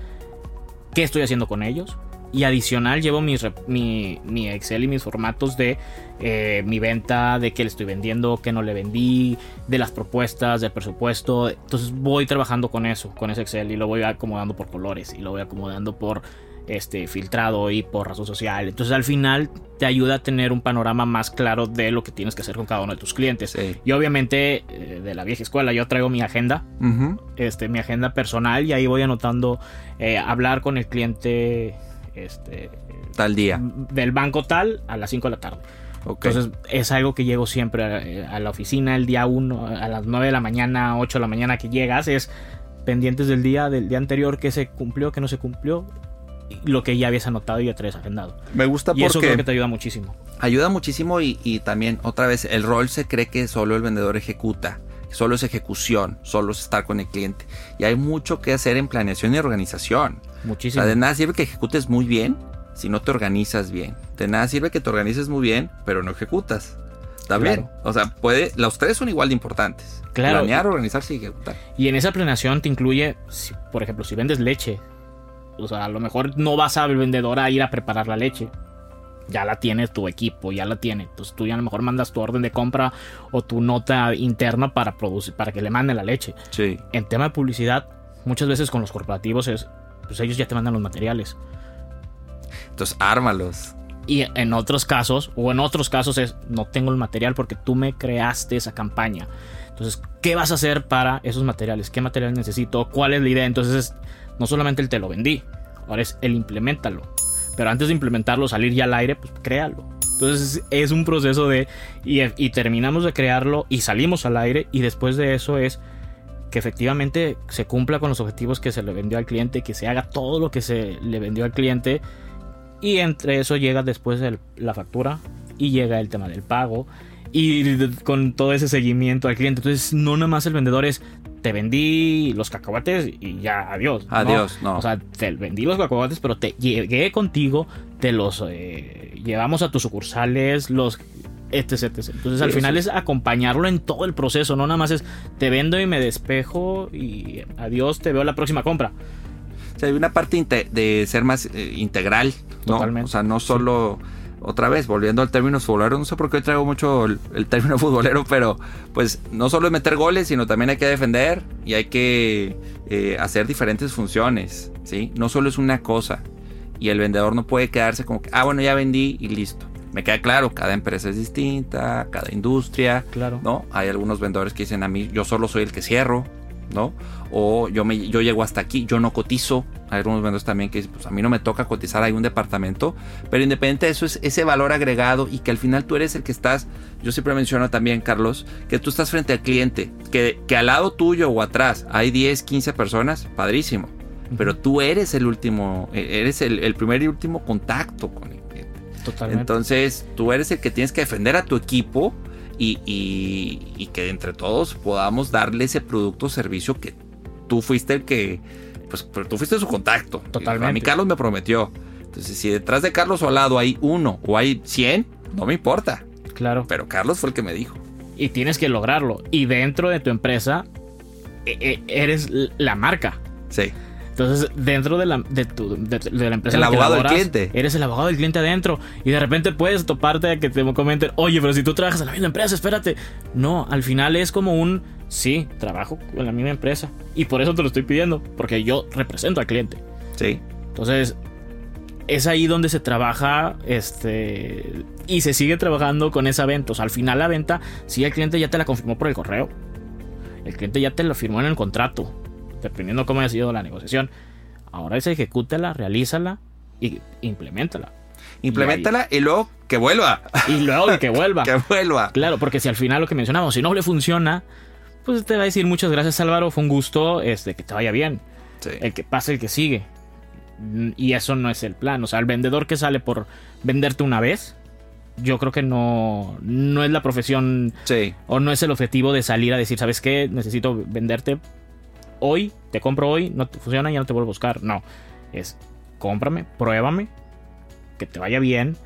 ¿Qué estoy haciendo con ellos? Y adicional llevo mi, mi, Excel y mis formatos de eh, mi venta, de qué le estoy vendiendo, qué no le vendí, de las propuestas, del presupuesto. Entonces voy trabajando con eso, con ese Excel y lo voy acomodando por colores y lo voy acomodando por este, filtrado y por razón social. Entonces al final te ayuda a tener un panorama más claro de lo que tienes que hacer con cada uno de tus clientes. Y obviamente eh, de la vieja escuela yo traigo mi agenda, este, mi agenda personal y ahí voy anotando eh, hablar con el cliente este, tal día. Del banco tal a las 5 de la tarde. Entonces es algo que llego siempre a, la oficina el día 1, a las 9 de la mañana, 8 de la mañana que llegas, es pendientes del día, del día anterior, que se cumplió, que no se cumplió, lo que ya habías anotado y ya traes agendado. Me gusta y eso creo que te ayuda muchísimo. Ayuda muchísimo y, y también, otra vez, el rol se cree que solo el vendedor ejecuta solo es ejecución, solo es estar con el cliente. Y hay mucho que hacer en planeación y organización. Muchísimo. O sea, de nada sirve que ejecutes muy bien si no te organizas bien. De nada sirve que te organices muy bien, pero no ejecutas. También. O sea, puede, los tres son igual de importantes. Claro. Planear, organizarse y ejecutar. Y en esa planeación te incluye, por ejemplo, si vendes leche, o sea, a lo mejor no vas a el vendedor a ir a preparar la leche ya la tiene tu equipo, ya la tiene. Entonces tú ya a lo mejor mandas tu orden de compra o tu nota interna para producir, para que le mande la leche. Sí. En tema de publicidad, muchas veces con los corporativos es, pues ellos ya te mandan los materiales. Entonces ármalos. Y en otros casos, o en otros casos es, no tengo el material porque tú me creaste esa campaña. Entonces, ¿qué vas a hacer para esos materiales? ¿Qué material necesito? ¿Cuál es la idea? Entonces, no solamente el te lo vendí, ahora es el implementalo. Pero antes de implementarlo, salir ya al aire, pues créalo. Entonces es un proceso de... Y, terminamos de crearlo y salimos al aire y después de eso es que efectivamente se cumpla con los objetivos que se le vendió al cliente, que se haga todo lo que se le vendió al cliente y entre eso llega después la factura y llega el tema del pago y con todo ese seguimiento al cliente. Entonces, no nada más el vendedor es te vendí los cacahuates y ya, adiós. Adiós, no. O sea, te vendí los cacahuates, pero te llegué contigo, te los eh, llevamos a tus sucursales, los etc, etc. Entonces, al final es acompañarlo en todo el proceso, no nada más es te vendo y me despejo y adiós, te veo la próxima compra. O sea, hay una parte de ser más eh, integral, ¿no? O sea, no solo otra vez, volviendo al término futbolero, no sé por qué traigo mucho el, término futbolero, pero pues no solo es meter goles, sino también hay que defender y hay que eh, hacer diferentes funciones, ¿sí? No solo es una cosa y el vendedor no puede quedarse como que, ah, bueno, ya vendí y listo. Me queda claro, cada empresa es distinta, cada industria, claro. ¿no? Hay algunos vendedores que dicen a mí, yo solo soy el que cierro, ¿no? O yo, me, yo llego hasta aquí, yo no cotizo. Hay algunos vendedores también que dicen, pues a mí no me toca cotizar, hay un departamento. Pero independiente de eso, es ese valor agregado y que al final tú eres el que estás, yo siempre menciono también, Carlos, que tú estás frente al cliente, que, que al lado tuyo o atrás hay 10, 15 personas, padrísimo. Pero tú eres el último, e, eres el, el primer y último contacto con el cliente. Totalmente. Entonces, tú eres el que tienes que defender a tu equipo y, y, que entre todos podamos darle ese producto o servicio que tú fuiste el que, pues, pero tú fuiste su contacto. Totalmente. A mí Carlos me prometió. Entonces, si detrás de Carlos o al lado hay uno o hay 100, no me importa. Claro. Pero Carlos fue el que me dijo. Y tienes que lograrlo. Y dentro de tu empresa, e, e, eres la marca. Sí. Entonces, dentro de la, de, tu, de, la empresa. El abogado del cliente. Eres el abogado del cliente adentro. Y de repente puedes toparte a que te comenten, oye, pero si tú trabajas en la misma empresa, espérate. No, al final es como un, sí, trabajo en la misma empresa. Y por eso te lo estoy pidiendo, porque yo represento al cliente. Sí. Entonces, es ahí donde se trabaja este y se sigue trabajando con esa venta. O sea, al final la venta, sí, el cliente ya te la confirmó por el correo. El cliente ya te lo firmó en el contrato dependiendo cómo haya sido la negociación. Ahora es ejecútala, realízala y implementala. Implementala y, luego que vuelva. Y luego que vuelva. que vuelva. Claro, porque si al final lo que mencionamos, si no le funciona, pues te va a decir muchas gracias Álvaro, fue un gusto este, que te vaya bien. El que pase, el que sigue. Y eso no es el plan. O sea, el vendedor que sale por venderte una vez, yo creo que no, no es la profesión sí. o no es el objetivo de salir a decir, ¿sabes qué? Necesito venderte hoy, te compro hoy, no te funciona, ya no te vuelvo a buscar. No, es cómprame, pruébame, que te vaya bien,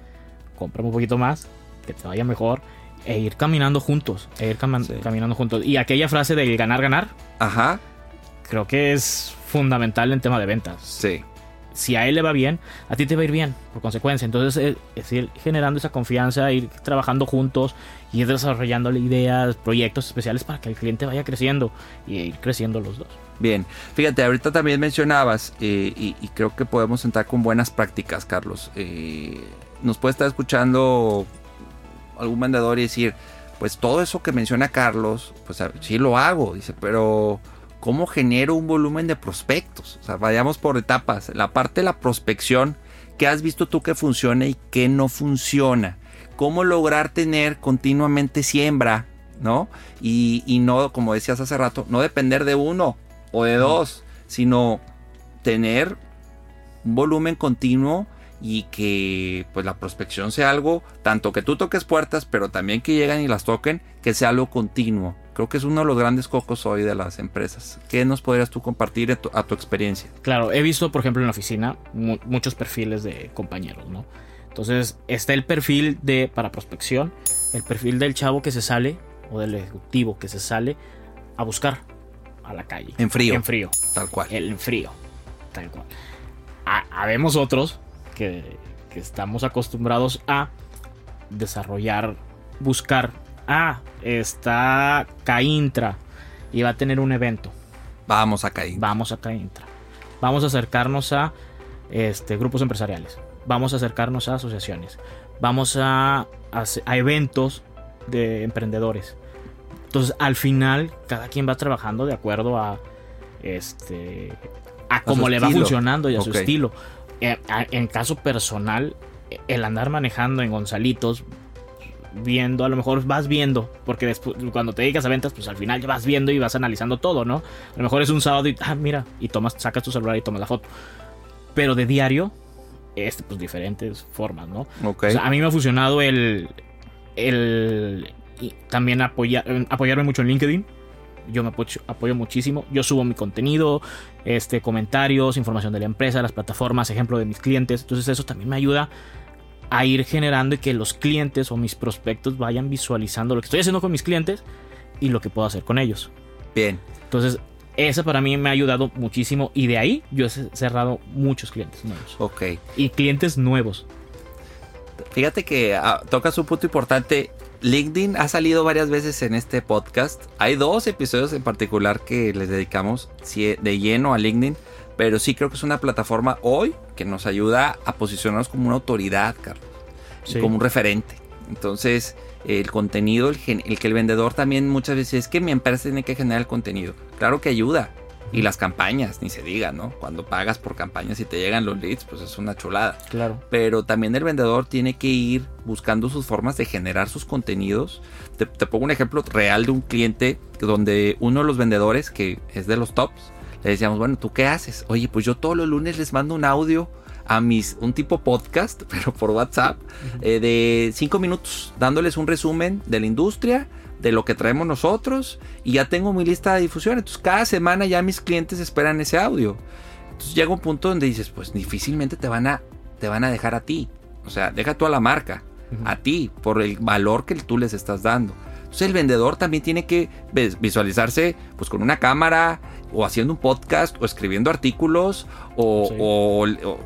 cómprame un poquito más, que te vaya mejor, e ir caminando juntos, e ir caminando juntos. Y aquella frase de ganar, ganar, Ajá. creo que es fundamental en tema de ventas. Sí. Si a él le va bien, a ti te va a ir bien, por consecuencia. Entonces, es ir generando esa confianza, ir trabajando juntos, ir desarrollando ideas, proyectos especiales para que el cliente vaya creciendo y ir creciendo los dos. Bien, fíjate, ahorita también mencionabas, eh, y, creo que podemos entrar con buenas prácticas, Carlos. Eh, nos puede estar escuchando algún vendedor y decir, pues todo eso que menciona Carlos, pues sí lo hago, dice, pero ¿cómo genero un volumen de prospectos? O sea, vayamos por etapas. La parte de la prospección, ¿qué has visto tú que funciona y qué no funciona? ¿Cómo lograr tener continuamente siembra? ¿No? Y, y no, como decías hace rato, no depender de uno o de dos, sino tener un volumen continuo y que pues la prospección sea algo, tanto que tú toques puertas, pero también que lleguen y las toquen, que sea algo continuo. Creo que es uno de los grandes cocos hoy de las empresas. ¿Qué nos podrías tú compartir a tu, experiencia? Claro, he visto, por ejemplo, en la oficina muchos perfiles de compañeros, ¿no? Entonces, está el perfil de para prospección, el perfil del chavo que se sale o del ejecutivo que se sale a buscar a la calle. En frío. En frío. Tal cual. El, en frío. Tal cual. habemos otros que, que estamos acostumbrados a desarrollar, buscar. Ah, está Caintra y va a tener un evento. Vamos a Caintra. Vamos a Caintra. Vamos a acercarnos a este, grupos empresariales. vamos a acercarnos a asociaciones, vamos a, a, a eventos de emprendedores. Entonces, al final, cada quien va trabajando de acuerdo a este a cómo le va funcionando y a su estilo. En, en, caso personal, el andar manejando en Gonzalitos, viendo, a lo mejor vas viendo, porque después, cuando te dedicas a ventas, pues al final ya vas viendo y vas analizando todo, ¿no? A lo mejor es un sábado y, ah, mira, y tomas, sacas tu celular y tomas la foto. Pero de diario, este, pues diferentes formas, ¿no? Okay. O sea, a mí me ha funcionado el, el también apoyar, apoyarme mucho en LinkedIn. Yo me apoyo, apoyo, muchísimo. Yo subo mi contenido, este, comentarios, información de la empresa, las plataformas, ejemplo de mis clientes. Entonces eso también me ayuda a ir generando y que los clientes o mis prospectos vayan visualizando lo que estoy haciendo con mis clientes y lo que puedo hacer con ellos. Bien. Entonces, eso para mí me ha ayudado muchísimo y de ahí yo he cerrado muchos clientes nuevos. Ok. Y clientes nuevos. Fíjate que ah, tocas un punto importante. LinkedIn ha salido varias veces en este podcast. Hay dos episodios en particular que les dedicamos de lleno a LinkedIn. Pero sí creo que es una plataforma hoy que nos ayuda a posicionarnos como una autoridad, Carlos. Sí. Como un referente. Entonces, el contenido, el, el, que el vendedor también muchas veces es que mi empresa tiene que generar el contenido. Claro que ayuda. Y las campañas, ni se diga, ¿no? Cuando pagas por campañas y te llegan los leads, pues es una chulada. Claro. Pero también el vendedor tiene que ir buscando sus formas de generar sus contenidos. Te, te pongo un ejemplo real de un cliente donde uno de los vendedores, que es de los tops, le decíamos, bueno, ¿tú qué haces? Oye, pues yo todos los lunes les mando un audio a mis, un tipo podcast, pero por WhatsApp, eh, de cinco minutos, dándoles un resumen de la industria, de lo que traemos nosotros, y ya tengo mi lista de difusión. Entonces, cada semana ya mis clientes esperan ese audio. Entonces llega un punto donde dices, pues difícilmente te van a, te van a dejar a ti. O sea, deja tú a la marca, uh -huh. a ti, por el valor que tú les estás dando. Entonces el vendedor también tiene que visualizarse pues con una cámara o haciendo un podcast o escribiendo artículos o, sí. o, o,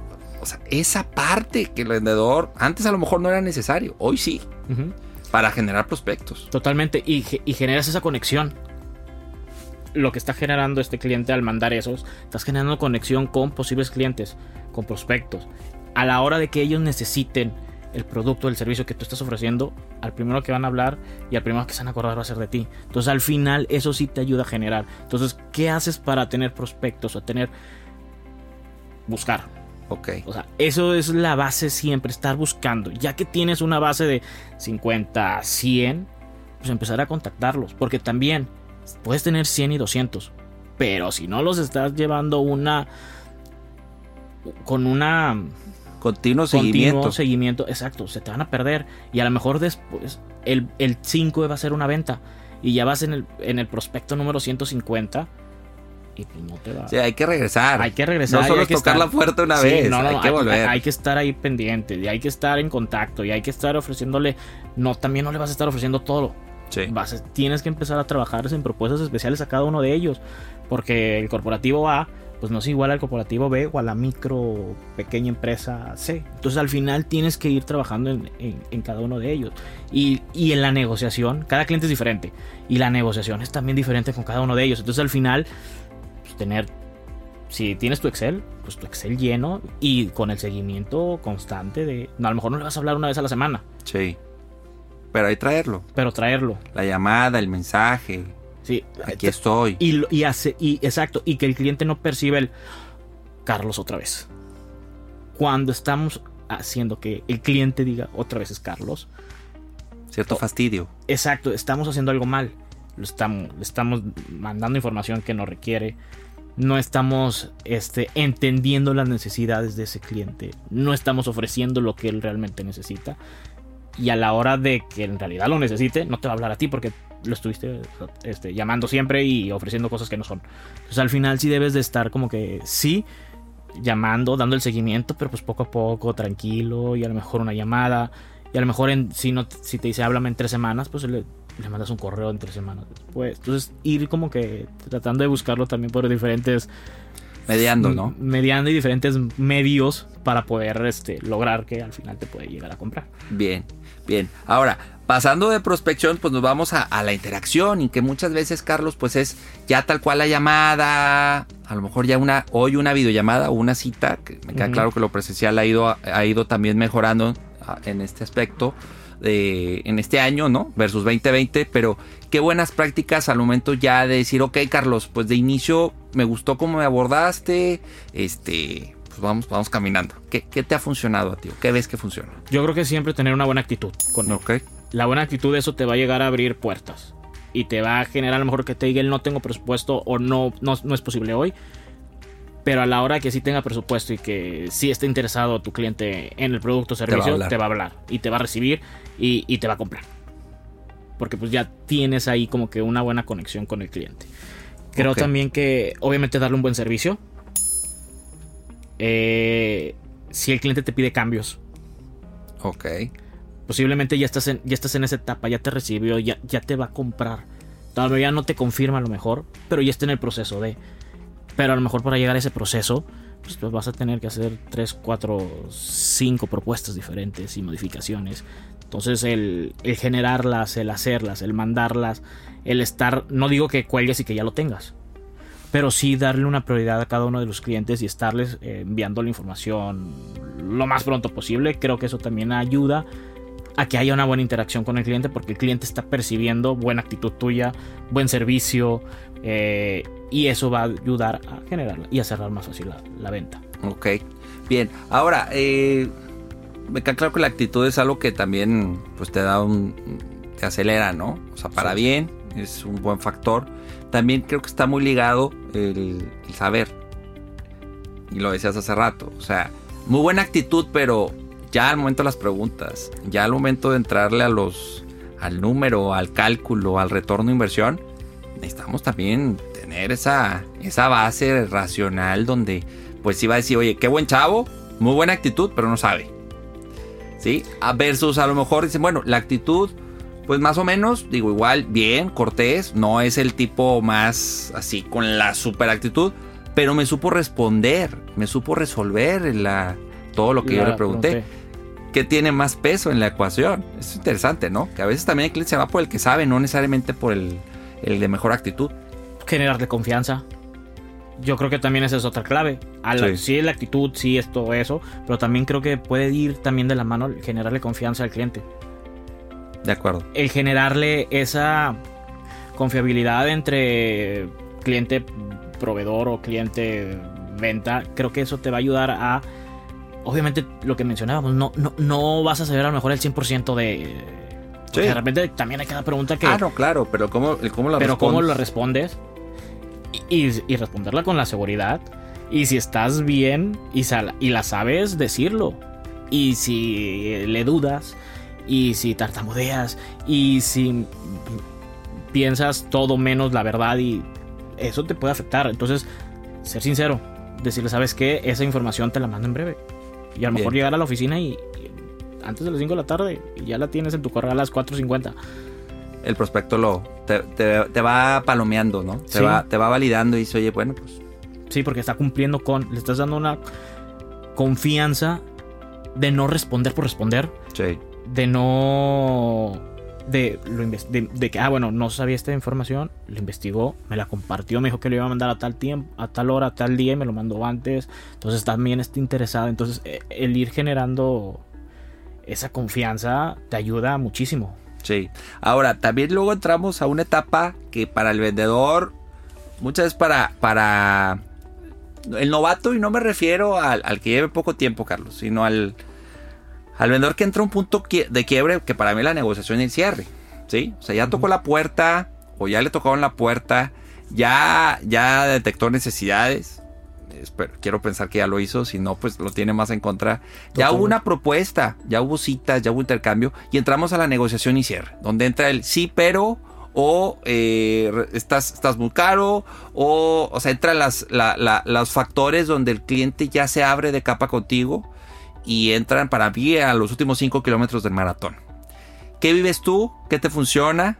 o sea, esa parte que el vendedor antes a lo mejor no era necesario, hoy sí, uh -huh. para generar prospectos. Totalmente, y, y generas esa conexión. Lo que está generando este cliente al mandar esos, estás generando conexión con posibles clientes, con prospectos. A la hora de que ellos necesiten el producto, el servicio que tú estás ofreciendo, al primero que van a hablar y al primero que se van a acordar va a ser de ti. Entonces al final eso sí te ayuda a generar. Entonces, ¿qué haces para tener prospectos o tener... buscar? Ok. O sea, eso es la base siempre, estar buscando. Ya que tienes una base de 50, 100, pues empezar a contactarlos. Porque también puedes tener 100 y 200. Pero si no los estás llevando una... con una Continuo seguimiento. Continuo seguimiento, exacto, se te van a perder. Y a lo mejor después el, el 5 va a ser una venta. Y ya vas en el, en el prospecto número 150. Y pues no te va. Sí, hay que regresar. Hay que regresar. No solo hay que tocar estar... la puerta una sí, vez. No, no, hay que volver. Hay, hay, que estar ahí pendiente. Y hay que estar en contacto. Y hay que estar ofreciéndole. No, también no le vas a estar ofreciendo todo. Sí. Vas, tienes que empezar a trabajar en propuestas especiales a cada uno de ellos. Porque el corporativo A pues no es igual al corporativo B o a la micro pequeña empresa C. Entonces al final tienes que ir trabajando en, en, en cada uno de ellos. Y, y, en la negociación, cada cliente es diferente. Y la negociación es también diferente con cada uno de ellos. Entonces al final, pues, tener, si tienes tu Excel, pues tu Excel lleno y con el seguimiento constante de... No, a lo mejor no le vas a hablar una vez a la semana. Sí. Pero hay traerlo. Pero traerlo. La llamada, el mensaje. Sí, aquí estoy. Y, y, hace, y exacto, y que el cliente no percibe el Carlos otra vez. Cuando estamos haciendo que el cliente diga otra vez es Carlos. Cierto fastidio. Exacto, estamos haciendo algo mal. Lo estamos, le estamos mandando información que no requiere. No estamos este, entendiendo las necesidades de ese cliente. No estamos ofreciendo lo que él realmente necesita. Y a la hora de que en realidad lo necesite, no te va a hablar a ti porque lo estuviste este, llamando siempre y ofreciendo cosas que no son. Entonces al final sí debes de estar como que sí, llamando, dando el seguimiento, pero pues poco a poco, tranquilo y a lo mejor una llamada. Y a lo mejor en, si, no, si te dice háblame en tres semanas, pues le, le mandas un correo en tres semanas después. Entonces ir como que tratando de buscarlo también por diferentes... Mediando, ¿no? Mediando y diferentes medios para poder este, lograr que al final te puede llegar a comprar. Bien, bien. Ahora, pasando de prospección, pues nos vamos a, la interacción y que muchas veces, Carlos, pues es ya tal cual la llamada, a lo mejor ya una, hoy una videollamada o una cita, que me queda claro que lo presencial ha ido, ha ido también mejorando ah, en este aspecto. De, en este año, ¿no? Versus 2020, pero qué buenas prácticas al momento ya de decir, ok, Carlos, pues de inicio me gustó cómo me abordaste, este, pues vamos, vamos caminando. ¿Qué, te ha funcionado a ti? ¿Qué ves que funciona? Yo creo que siempre tener una buena actitud. Con ok la buena actitud eso te va a llegar a abrir puertas. Y te va a generar a lo mejor que te diga el no tengo presupuesto o no, no, es posible hoy. Pero a la hora que sí tenga presupuesto y que sí esté interesado tu cliente en el producto o servicio, te va a hablar, y te va a recibir y, te va a comprar. Porque pues ya tienes ahí como que una buena conexión con el cliente. Creo también que obviamente darle un buen servicio. Eh, si el cliente te pide cambios. Ok Posiblemente ya estás en, ya estás en esa etapa, ya te recibió, ya, ya te va a comprar. Todavía no te confirma a lo mejor, pero ya está en el proceso de. Pero a lo mejor para llegar a ese proceso, pues, pues vas a tener que hacer 3, 4, 5 propuestas diferentes y modificaciones. Entonces el, el, generarlas, el hacerlas, el mandarlas, el estar, no digo que cuelgues y que ya lo tengas, pero sí darle una prioridad a cada uno de los clientes y estarles eh, enviando la información lo más pronto posible. Creo que eso también ayuda a que haya una buena interacción con el cliente porque el cliente está percibiendo buena actitud tuya, buen servicio eh, y eso va a ayudar a generar y a cerrar más fácil la, venta. Ok, bien. Ahora, eh, me queda claro que la actitud es algo que también pues te da un... te acelera, ¿no? O sea, para bien, es un buen factor. También creo que está muy ligado el, saber. Y lo decías hace rato. O sea, muy buena actitud, pero ya al momento de las preguntas, ya al momento de entrarle a los, al número, al cálculo, al retorno de inversión, necesitamos también tener esa, esa base racional donde pues iba a decir, oye, qué buen chavo, muy buena actitud, pero no sabe. ¿Sí? A versus a lo mejor dicen, bueno, la actitud, pues más o menos, digo, igual, bien, cortés, no es el tipo más así con la super actitud, pero me supo responder, me supo resolver la, todo lo que yo le pregunté. ¿Qué tiene más peso en la ecuación? Es interesante, ¿no? Que a veces también el cliente se va por el que sabe, no necesariamente por el, de mejor actitud. Generarle confianza. Yo creo que también esa es otra clave. sí. la actitud, sí, esto, eso, pero también creo que puede ir también de la mano generarle confianza al cliente. De acuerdo. El generarle esa confiabilidad entre cliente proveedor o cliente venta, creo que eso te va a ayudar a obviamente lo que mencionábamos, no, no, no vas a saber a lo mejor el 100% de... Sí. De repente también hay cada pregunta que... Ah, no, claro, pero ¿cómo, cómo la Pero cómo lo respondes y, y, responderla con la seguridad. Y si estás bien y, y la sabes, decirlo. Y si le dudas, y si tartamudeas, y si piensas todo menos la verdad y eso te puede afectar. Entonces, ser sincero, decirle, ¿sabes qué? Esa información te la mando en breve. Y a lo mejor llegar a la oficina y, antes de las 5 de la tarde y ya la tienes en tu correo a las 4.50. El prospecto lo te, va palomeando, ¿no? Te, va, te va validando y dice, oye, bueno, pues. Sí, porque está cumpliendo con. Le estás dando una confianza de no responder por responder. Sí. De no de, de, que, ah, bueno, no sabía esta información, lo investigó, me la compartió, me dijo que lo iba a mandar a tal tiempo, a tal hora, a tal día, y me lo mandó antes. Entonces también está interesado. Entonces, eh, el ir generando esa confianza te ayuda muchísimo. Sí. Ahora, también luego entramos a una etapa que para el vendedor, muchas veces para, para el novato, y no me refiero al, al que lleve poco tiempo, Carlos, sino al al vendedor que entra un punto de quiebre que para mí la negociación y el cierre. ¿Sí? O sea, ya tocó la puerta o ya le tocaron la puerta, ya, ya detectó necesidades. Espero, quiero pensar que ya lo hizo, si no, pues lo tiene más en contra. Ya hubo una propuesta, ya hubo citas, ya hubo intercambio y entramos a la negociación y cierre, donde entra el sí, pero o eh, estás, estás muy caro, o, o sea, entran las, los factores donde el cliente ya se abre de capa contigo y entran para mí a los últimos 5 kilómetros del maratón. ¿Qué vives tú? ¿Qué te funciona?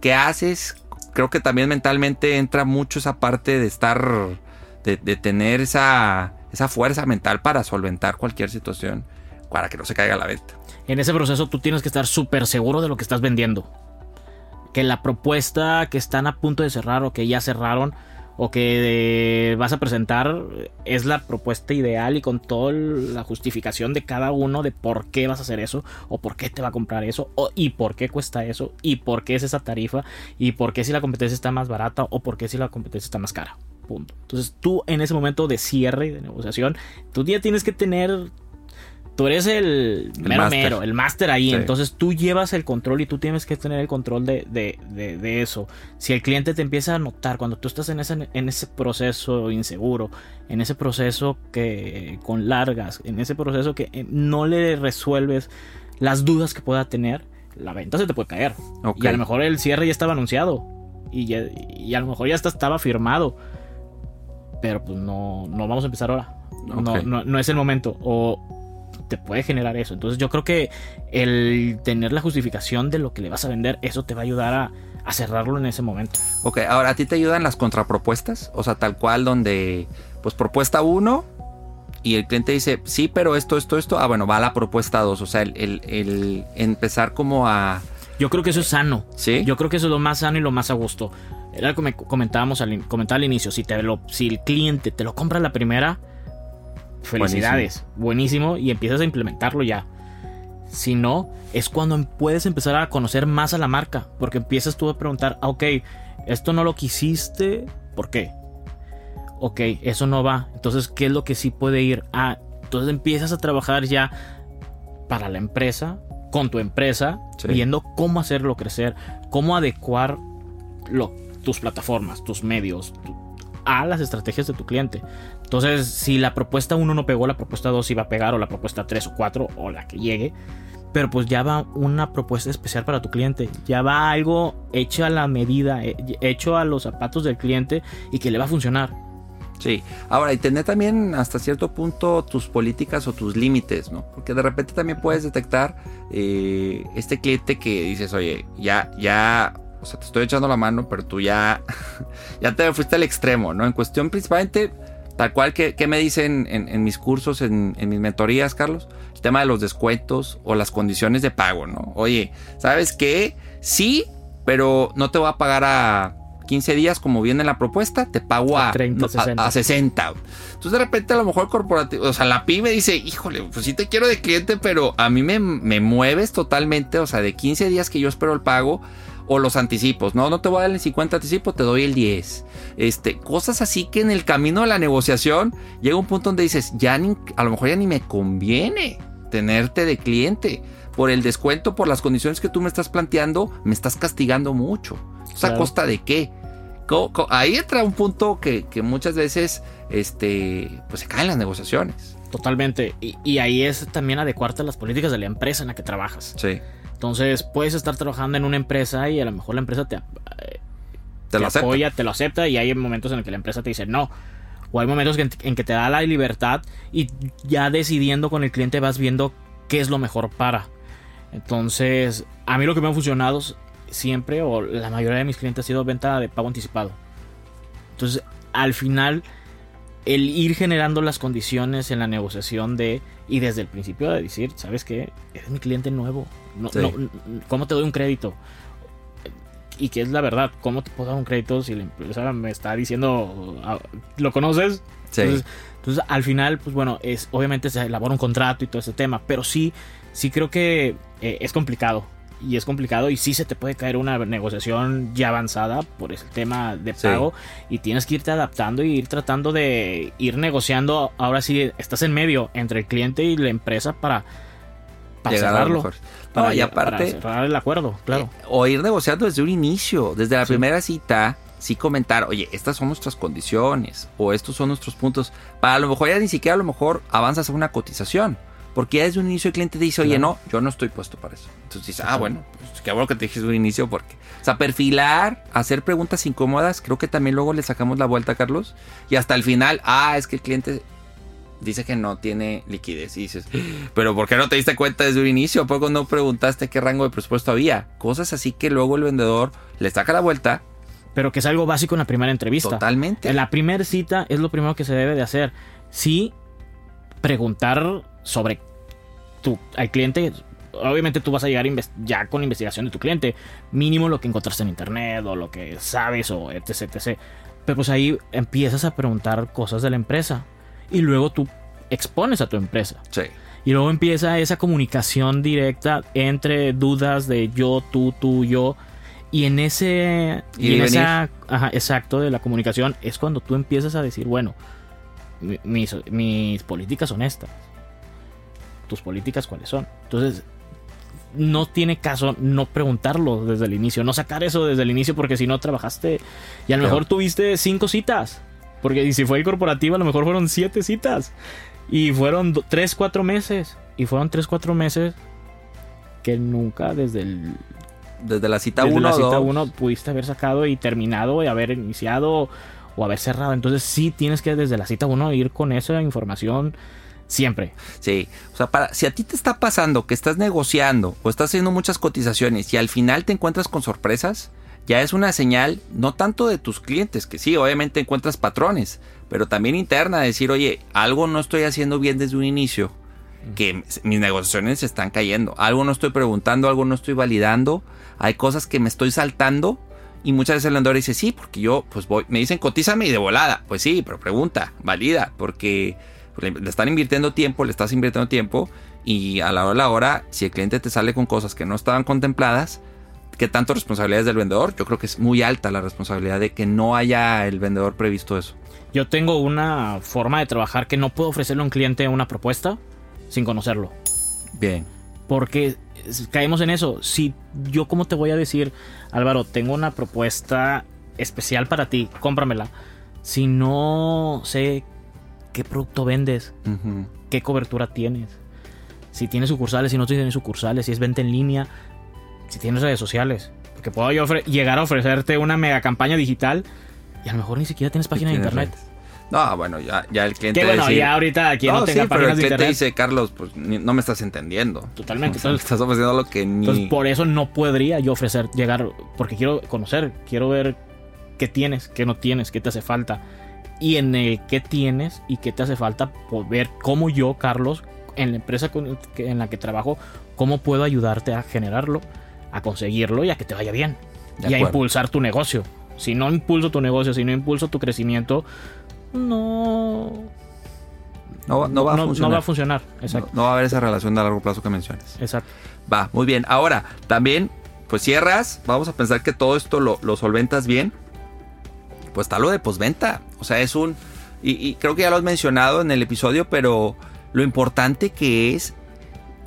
¿Qué haces? Creo que también mentalmente entra mucho esa parte de estar, de, tener esa, esa fuerza mental para solventar cualquier situación. para que no se caiga la venta. En ese proceso tú tienes que estar súper seguro de lo que estás vendiendo. Que la propuesta que están a punto de cerrar o que ya cerraron o que eh, vas a presentar es la propuesta ideal y con toda la justificación de cada uno de por qué vas a hacer eso o por qué te va a comprar eso o, y por qué cuesta eso y por qué es esa tarifa y por qué si la competencia está más barata o por qué si la competencia está más cara. Punto. Entonces tú en ese momento de cierre de negociación, tú ya tienes que tener tú eres el, mero mero, el máster ahí. Entonces tú llevas el control y tú tienes que tener el control de, de, eso. Si el cliente te empieza a notar cuando tú estás en ese, en ese proceso inseguro, en ese proceso que con largas, en ese proceso que eh, no le resuelves las dudas que pueda tener, la venta se te puede caer. Y a lo mejor el cierre ya estaba anunciado. Y, y a lo mejor ya hasta estaba firmado. Pero pues no, no vamos a empezar ahora. No, no, no, es el momento. O te puede generar eso. Entonces yo creo que el tener la justificación de lo que le vas a vender, eso te va a ayudar a, cerrarlo en ese momento. Ok, ahora a ti te ayudan las contrapropuestas, o sea, tal cual donde, pues propuesta 1 y el cliente dice, sí, pero esto, esto, esto, ah, bueno, va a la propuesta 2, o sea, el, empezar como a... Yo creo que eso es sano. Sí. Yo creo que eso es lo más sano y lo más a gusto. Era lo que comentábamos al, comentaba al inicio. Si, te lo, si el cliente te lo compra la primera, felicidades, buenísimo. y empiezas a implementarlo ya. Si no, es cuando puedes empezar a conocer más a la marca, porque empiezas tú a preguntar, ah, ok, esto no lo quisiste, ¿por qué? Ok, eso no va, entonces, ¿qué es lo que sí puede ir? Ah, entonces empiezas a trabajar ya para la empresa, con tu empresa, viendo cómo hacerlo crecer, cómo adecuar tus plataformas, tus medios, a las estrategias de tu cliente. Entonces, si la propuesta 1 no pegó, la propuesta 2 iba a pegar, o la propuesta 3 o 4, o la que llegue. Pero pues ya va una propuesta especial para tu cliente. Ya va algo hecho a la medida, eh, hecho a los zapatos del cliente y que le va a funcionar. Sí, ahora y tener también hasta cierto punto tus políticas o tus límites, ¿no? Porque de repente también puedes detectar eh, este cliente que dices, oye, ya, ya, o sea, te estoy echando la mano, pero tú ya, ya te fuiste al extremo, ¿no? En cuestión principalmente Tal cual que, me dicen en, mis cursos, en, mis mentorías, Carlos, el tema de los descuentos o las condiciones de pago, ¿no? Oye, ¿sabes qué? Sí, pero no te voy a pagar a 15 días como viene la propuesta, te pago a, 30, 60. 60. Entonces de repente a lo mejor el corporativo, o sea, la pyme dice, híjole, pues sí te quiero de cliente, pero a mí me, me mueves totalmente, o sea, de 15 días que yo espero el pago o los anticipos. No, no te voy a dar el 50 anticipo, te doy el 10. Este, cosas así que en el camino de la negociación llega un punto donde dices, ya a lo mejor ya ni me conviene tenerte de cliente. Por el descuento, por las condiciones que tú me estás planteando, me estás castigando mucho. O sea, ¿a costa de qué? Ahí entra un punto que, muchas veces este, pues se caen las negociaciones. Totalmente. Y, y, ahí es también adecuarte a las políticas de la empresa en la que trabajas. Sí. Entonces puedes estar trabajando en una empresa y a lo mejor la empresa te, eh, te, lo apoya, te lo acepta y hay momentos en los que la empresa te dice no. O hay momentos en, que te da la libertad y ya decidiendo con el cliente vas viendo qué es lo mejor para. Entonces, a mí lo que me ha funcionado siempre o la mayoría de mis clientes ha sido venta de pago anticipado. Entonces, al final el ir generando las condiciones en la negociación de y desde el principio de decir, ¿sabes qué? Eres mi cliente nuevo. No, ¿Cómo te doy un crédito? Y que es la verdad, ¿cómo te puedo dar un crédito si la empresa me está diciendo, ah, ¿lo conoces? Sí. Entonces, al final, pues bueno, es obviamente se elabora un contrato y todo ese tema, pero sí, sí creo que eh, es complicado y es complicado y sí se te puede caer una negociación ya avanzada por ese tema de pago y tienes que irte adaptando y ir tratando de ir negociando. Ahora sí, estás en medio entre el cliente y la empresa para, para cerrarlo. Para, y aparte, cerrar el acuerdo, claro. Eh, o ir negociando desde un inicio, desde la primera cita, sí comentar, oye, estas son nuestras condiciones o estos son nuestros puntos. Para a lo mejor ya ni siquiera a lo mejor avanzas a una cotización. Porque ya desde un inicio el cliente dice, oye, no, yo no estoy puesto para eso. Entonces dice, ah, bueno, pues qué bueno que te dije desde un inicio porque... O sea, perfilar, hacer preguntas incómodas, creo que también luego le sacamos la vuelta, Carlos. Y hasta el final, ah, es que el cliente dice que no tiene liquidez. Y dices, pero ¿por qué no te diste cuenta desde un inicio? ¿A poco no preguntaste qué rango de presupuesto había? Cosas así que luego el vendedor le saca la vuelta. Pero que es algo básico en la primera entrevista. Totalmente. En la primera cita es lo primero que se debe de hacer. Sí, preguntar sobre tú, al cliente, obviamente tú vas a llegar ya con investigación de tu cliente, mínimo lo que encontraste en internet o lo que sabes o etc, etc. Pero pues ahí empiezas a preguntar cosas de la empresa y luego tú expones a tu empresa. Sí. Y luego empieza esa comunicación directa entre dudas de yo, tú, tú, yo. Y en ese. Y, en esa. Ajá, exacto, de la comunicación es cuando tú empiezas a decir, bueno, mis, mis políticas son estas. ¿Tus políticas cuáles son? Entonces, no tiene caso no preguntarlo desde el inicio, no sacar eso desde el inicio porque si no trabajaste y a lo mejor tuviste cinco citas. Porque si fue el corporativo a lo mejor fueron siete citas. Y fueron 3, 4 meses. Y fueron 3, 4 meses que nunca desde el... Desde la cita 1 la cita 1 pudiste haber sacado y terminado y haber iniciado o haber cerrado. Entonces sí tienes que desde la cita 1 ir con esa información siempre. Sí, o sea, para, si a ti te está pasando que estás negociando o estás haciendo muchas cotizaciones y al final te encuentras con sorpresas, ya es una señal no tanto de tus clientes, que sí, obviamente encuentras patrones, pero también interna, decir, oye, algo no estoy haciendo bien desde un inicio, que mis negociaciones se están cayendo, algo no estoy preguntando, algo no estoy validando, hay cosas que me estoy saltando. Y muchas veces el vendedor dice, sí, porque yo, pues voy, me dicen, cotízame y de volada. Pues sí, pero pregunta, valida, porque le están invirtiendo tiempo, le estás invirtiendo tiempo, y a la hora de la hora, si el cliente te sale con cosas que no estaban contempladas, ¿qué tanto responsabilidad es del vendedor? Yo creo que es muy alta la responsabilidad de que no haya el vendedor previsto eso. Yo tengo una forma de trabajar que no puedo ofrecerle a un cliente una propuesta sin conocerlo. Bien. Porque caemos en eso. Si yo, ¿cómo te voy a decir, Álvaro, tengo una propuesta especial para ti, cómpramela. Si no sé qué producto vendes, qué cobertura tienes, si tienes sucursales, si no tienes sucursales, si es venta en línea, si tienes redes sociales. Porque puedo yo llegar a ofrecerte una mega campaña digital y a lo mejor ni siquiera tienes página de internet. No, bueno, ya, ya el cliente. Que bueno, ya ahorita aquí no, tenga sí, pero el cliente dice, Carlos, pues no me estás entendiendo. Totalmente. entonces, estás ofreciendo lo que ni. Entonces, por eso no podría yo ofrecer, llegar, porque quiero conocer, quiero ver qué tienes, qué no tienes, qué te hace falta. Y en el qué tienes y qué te hace falta, por ver cómo yo, Carlos, en la empresa en la que trabajo, cómo puedo ayudarte a generarlo, a conseguirlo y a que te vaya bien. y a impulsar tu negocio. Si no impulso tu negocio, si no impulso tu crecimiento, no. No, va, a funcionar. No va a funcionar, exacto. No, va a haber esa relación de largo plazo que mencionas. Exacto. Va, muy bien. Ahora, también, pues cierras. Vamos a pensar que todo esto lo, solventas bien. Pues está lo de posventa. O sea, es un. Y, creo que ya lo has mencionado en el episodio, pero lo importante que es.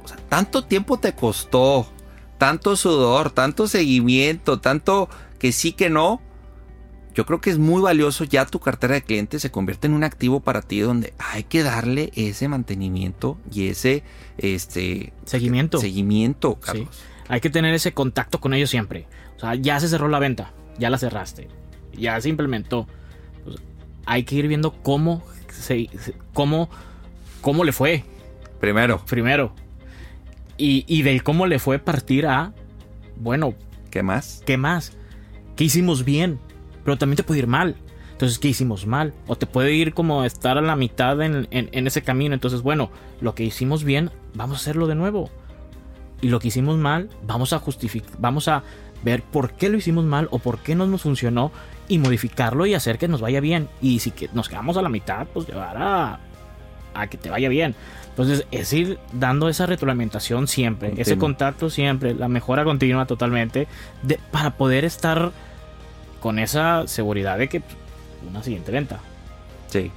O sea, tanto tiempo te costó. Tanto sudor, tanto seguimiento, tanto que sí que no yo creo que es muy valioso ya tu cartera de clientes se convierte en un activo para ti donde hay que darle ese mantenimiento y ese este seguimiento. Seguimiento, Carlos. Hay que tener ese contacto con ellos siempre. O sea, ya se cerró la venta, ya la cerraste, ya se implementó. Pues, hay que ir viendo cómo se, cómo cómo le fue. Primero. Primero. Y, y del cómo le fue partir a bueno, ¿qué más? ¿Qué más? ¿Qué hicimos bien? pero también te puede ir mal. Entonces, ¿qué hicimos mal? O te puede ir como estar a la mitad en, ese camino. Entonces, bueno, lo que hicimos bien, vamos a hacerlo de nuevo. Y lo que hicimos mal, vamos a justificar, vamos a ver por qué lo hicimos mal o por qué no nos funcionó y modificarlo y hacer que nos vaya bien. Y si que nos quedamos a la mitad, pues llevar a, a que te vaya bien. Entonces, es ir dando esa retroalimentación siempre, ese contacto siempre, la mejora continua totalmente, de, para poder estar con esa seguridad de que una siguiente venta. Sí,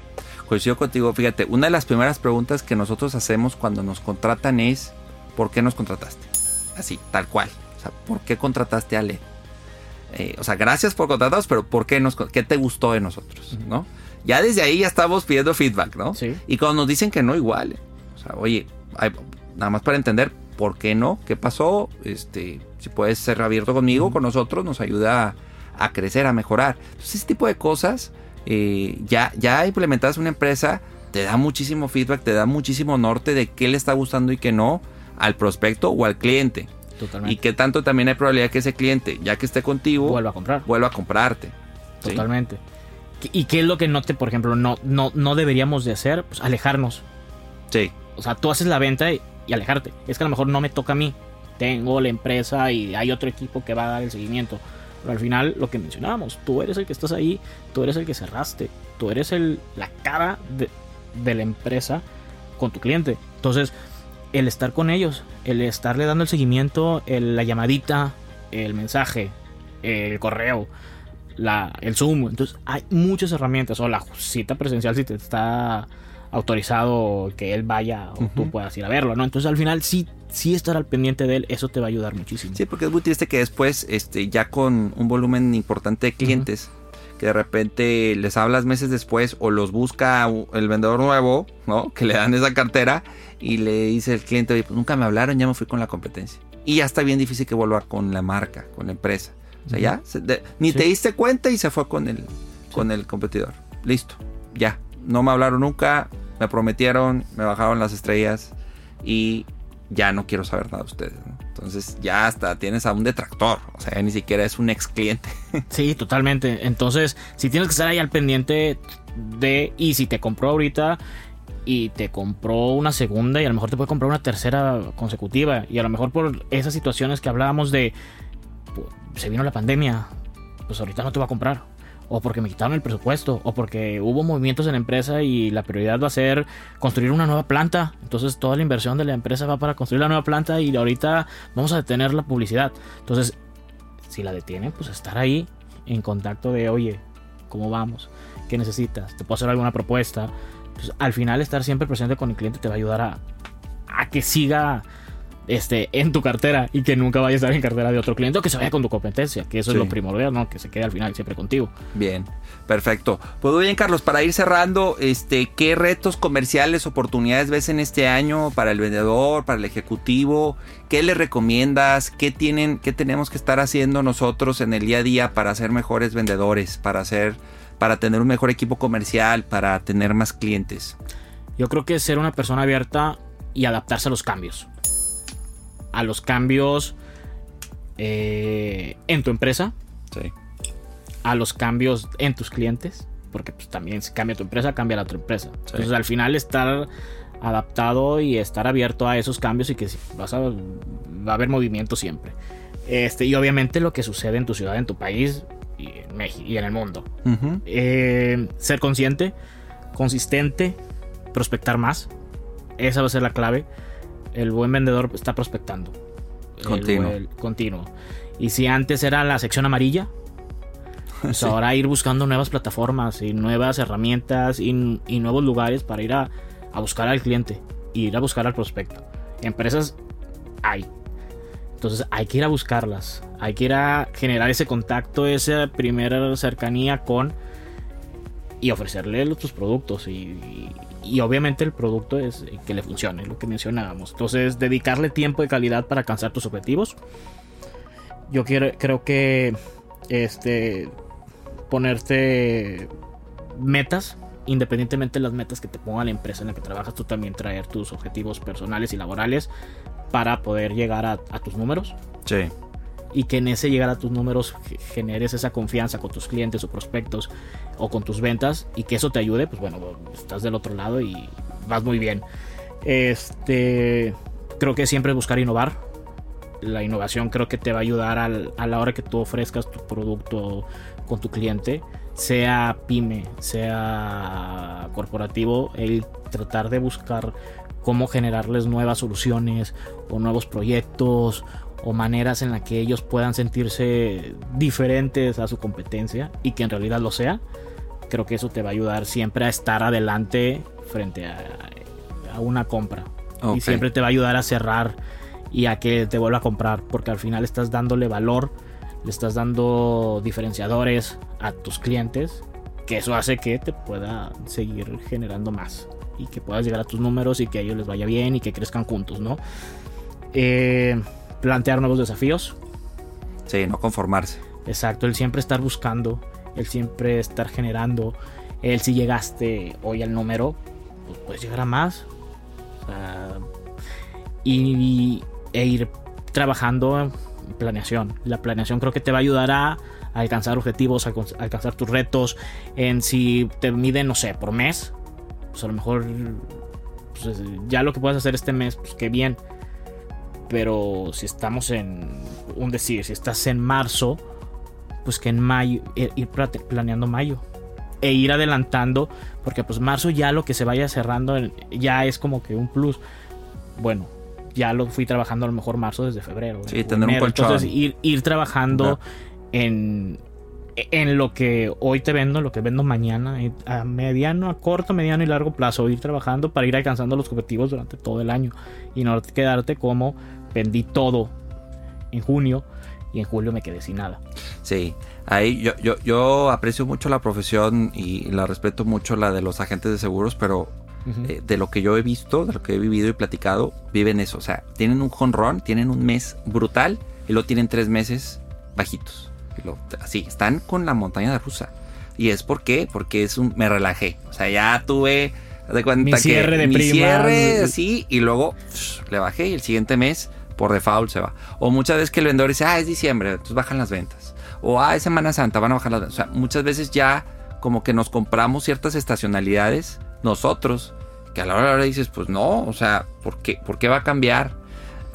coincido contigo. Fíjate, una de las primeras preguntas que nosotros hacemos cuando nos contratan es, ¿por qué nos contrataste? Así, tal cual. O sea, ¿por qué contrataste a Ale? Eh, o sea, gracias por contratarnos, pero ¿por qué, nos, qué te gustó de nosotros? ¿no? Ya desde ahí ya estamos pidiendo feedback, ¿no? Sí. Y cuando nos dicen que no, igual. O sea, oye, nada más para entender por qué no, qué pasó, este, si puedes ser abierto conmigo, con nosotros, nos ayuda a a crecer, a mejorar. Entonces, ese tipo de cosas, eh, ya, ya implementadas en una empresa, te da muchísimo feedback, te da muchísimo norte de qué le está gustando y qué no al prospecto o al cliente. Totalmente. Y qué tanto también hay probabilidad que ese cliente, ya que esté contigo, vuelva a comprar. Vuelva a comprarte. Totalmente. ¿Y qué es lo que no por ejemplo, no, no, no deberíamos de hacer? Pues alejarnos. Sí. O sea, tú haces la venta y y alejarte. Es que a lo mejor no me toca a mí. Tengo la empresa y hay otro equipo que va a dar el seguimiento. Pero al final, lo que mencionábamos, tú eres el que estás ahí, tú eres el que cerraste, tú eres el, la cara de, de la empresa con tu cliente. Entonces, el estar con ellos, el estarle dando el seguimiento, la llamadita, el mensaje, el correo, la, el Zoom. Entonces, hay muchas herramientas. O la cita presencial si te está autorizado que él vaya o tú puedas ir a verlo, ¿no? Entonces, al final, sí, sí estar al pendiente de él, eso te va a ayudar muchísimo. Sí, porque es muy triste que después, este, ya con un volumen importante de clientes, que de repente les hablas meses después o los busca el vendedor nuevo, ¿no? Que le dan esa cartera y le dice el cliente, oye, pues nunca me hablaron, ya me fui con la competencia. Y ya está bien difícil que vuelva con la marca, con la empresa. O sea, ya, ni te diste cuenta y se fue con el, con el competidor. Listo, ya. No me hablaron nunca, me prometieron, me bajaron las estrellas y ya no quiero saber nada de ustedes. Entonces ya hasta tienes a un detractor, o sea, ni siquiera es un ex cliente. Sí, totalmente. Entonces, si tienes que estar ahí al pendiente de, y si te compró ahorita y te compró una segunda y a lo mejor te puede comprar una tercera consecutiva y a lo mejor por esas situaciones que hablábamos de, pues, se vino la pandemia, pues ahorita no te va a comprar o porque me quitaron el presupuesto, o porque hubo movimientos en la empresa y la prioridad va a ser construir una nueva planta. Entonces toda la inversión de la empresa va para construir la nueva planta y ahorita vamos a detener la publicidad. Entonces, si la detienen, pues estar ahí en contacto de, oye, ¿cómo vamos? ¿Qué necesitas? ¿Te puedo hacer alguna propuesta? Pues al final estar siempre presente con el cliente te va a ayudar a, a que siga este, en tu cartera y que nunca vaya a estar en cartera de otro cliente o que se vaya con tu competencia, que eso es lo primordial, ¿no? Que se quede al final siempre contigo. Bien, perfecto. Pues bien, Carlos, para ir cerrando, este, ¿qué retos comerciales, oportunidades ves en este año para el vendedor, para el ejecutivo? ¿Qué le recomiendas? ¿Qué tienen, qué tenemos que estar haciendo nosotros en el día a día para ser mejores vendedores, para hacer, para tener un mejor equipo comercial, para tener más clientes? Yo creo que ser una persona abierta y adaptarse a los cambios a los cambios eh, en tu empresa. A los cambios en tus clientes. Porque pues, también si cambia tu empresa, cambia la otra empresa. Entonces al final estar adaptado y estar abierto a esos cambios y que vas a, va a haber movimiento siempre. Este, y obviamente lo que sucede en tu ciudad, en tu país y en, México, y en el mundo. Eh, ser consciente, consistente, prospectar más. Esa va a ser la clave el buen vendedor está prospectando. Continuo. continuo. Y si antes era la sección amarilla, pues ahora ir buscando nuevas plataformas y nuevas herramientas y, nuevos lugares para ir a, buscar al cliente y ir a buscar al prospecto. Empresas hay. Entonces hay que ir a buscarlas. Hay que ir a generar ese contacto, esa primera cercanía con y ofrecerle tus productos y, y obviamente el producto es que le funcione, lo que mencionábamos. Entonces, dedicarle tiempo de calidad para alcanzar tus objetivos. Yo quiero, creo que este ponerte metas, independientemente de las metas que te ponga la empresa en la que trabajas, tú también traer tus objetivos personales y laborales para poder llegar a, a tus números. Sí y que en ese llegar a tus números generes esa confianza con tus clientes o prospectos o con tus ventas y que eso te ayude, pues bueno, estás del otro lado y vas muy bien. Este, creo que siempre buscar innovar. La innovación creo que te va a ayudar a la hora que tú ofrezcas tu producto con tu cliente, sea pyme, sea corporativo, el tratar de buscar cómo generarles nuevas soluciones o nuevos proyectos o maneras en las que ellos puedan sentirse diferentes a su competencia y que en realidad lo sea, creo que eso te va a ayudar siempre a estar adelante frente a, una compra. Y siempre te va a ayudar a cerrar y a que te vuelva a comprar, porque al final estás dándole valor, le estás dando diferenciadores a tus clientes, que eso hace que te pueda seguir generando más y que puedas llegar a tus números y que a ellos les vaya bien y que crezcan juntos, ¿no? Eh, plantear nuevos desafíos. Sí, no conformarse. Exacto, el siempre estar buscando, el siempre estar generando, el si llegaste hoy al número, pues puedes llegar a más. y, e ir trabajando en planeación. La planeación creo que te va a ayudar a, alcanzar objetivos, a, alcanzar tus retos. En si te miden, no sé, por mes, pues a lo mejor pues, ya lo que puedes hacer este mes, pues qué bien. Pero si estamos en un decir, si estás en marzo, pues que en mayo, ir planeando mayo e ir adelantando, porque pues marzo ya lo que se vaya cerrando ya es como que un plus. Bueno, ya lo fui trabajando a lo mejor marzo desde febrero. Sí, tener un colchón. Entonces ir, ir trabajando en, en lo que hoy te vendo, lo que vendo mañana, a mediano, a corto, mediano y largo plazo, ir trabajando para ir alcanzando los objetivos durante todo el año y no quedarte como vendí todo en junio y en julio me quedé sin nada. Sí, ahí yo, yo, yo aprecio mucho la profesión y la respeto mucho la de los agentes de seguros, pero eh, de lo que yo he visto, de lo que he vivido y platicado, viven eso. O sea, tienen un jonrón, tienen un mes brutal y luego tienen tres meses bajitos. así, están con la montaña de rusa. Y es por qué, porque es un, me relajé. O sea, ya tuve de cuenta mi cierre de mi cierre, sí, y luego le bajé y el siguiente mes por default se va. O muchas veces que el vendedor dice, ah, es diciembre, entonces bajan las ventas. O ah, es Semana Santa, van a bajar las ventas. O sea, muchas veces ya como que nos compramos ciertas estacionalidades nosotros, que a la hora de dices, pues no, o sea, ¿por qué, ¿por qué va a cambiar?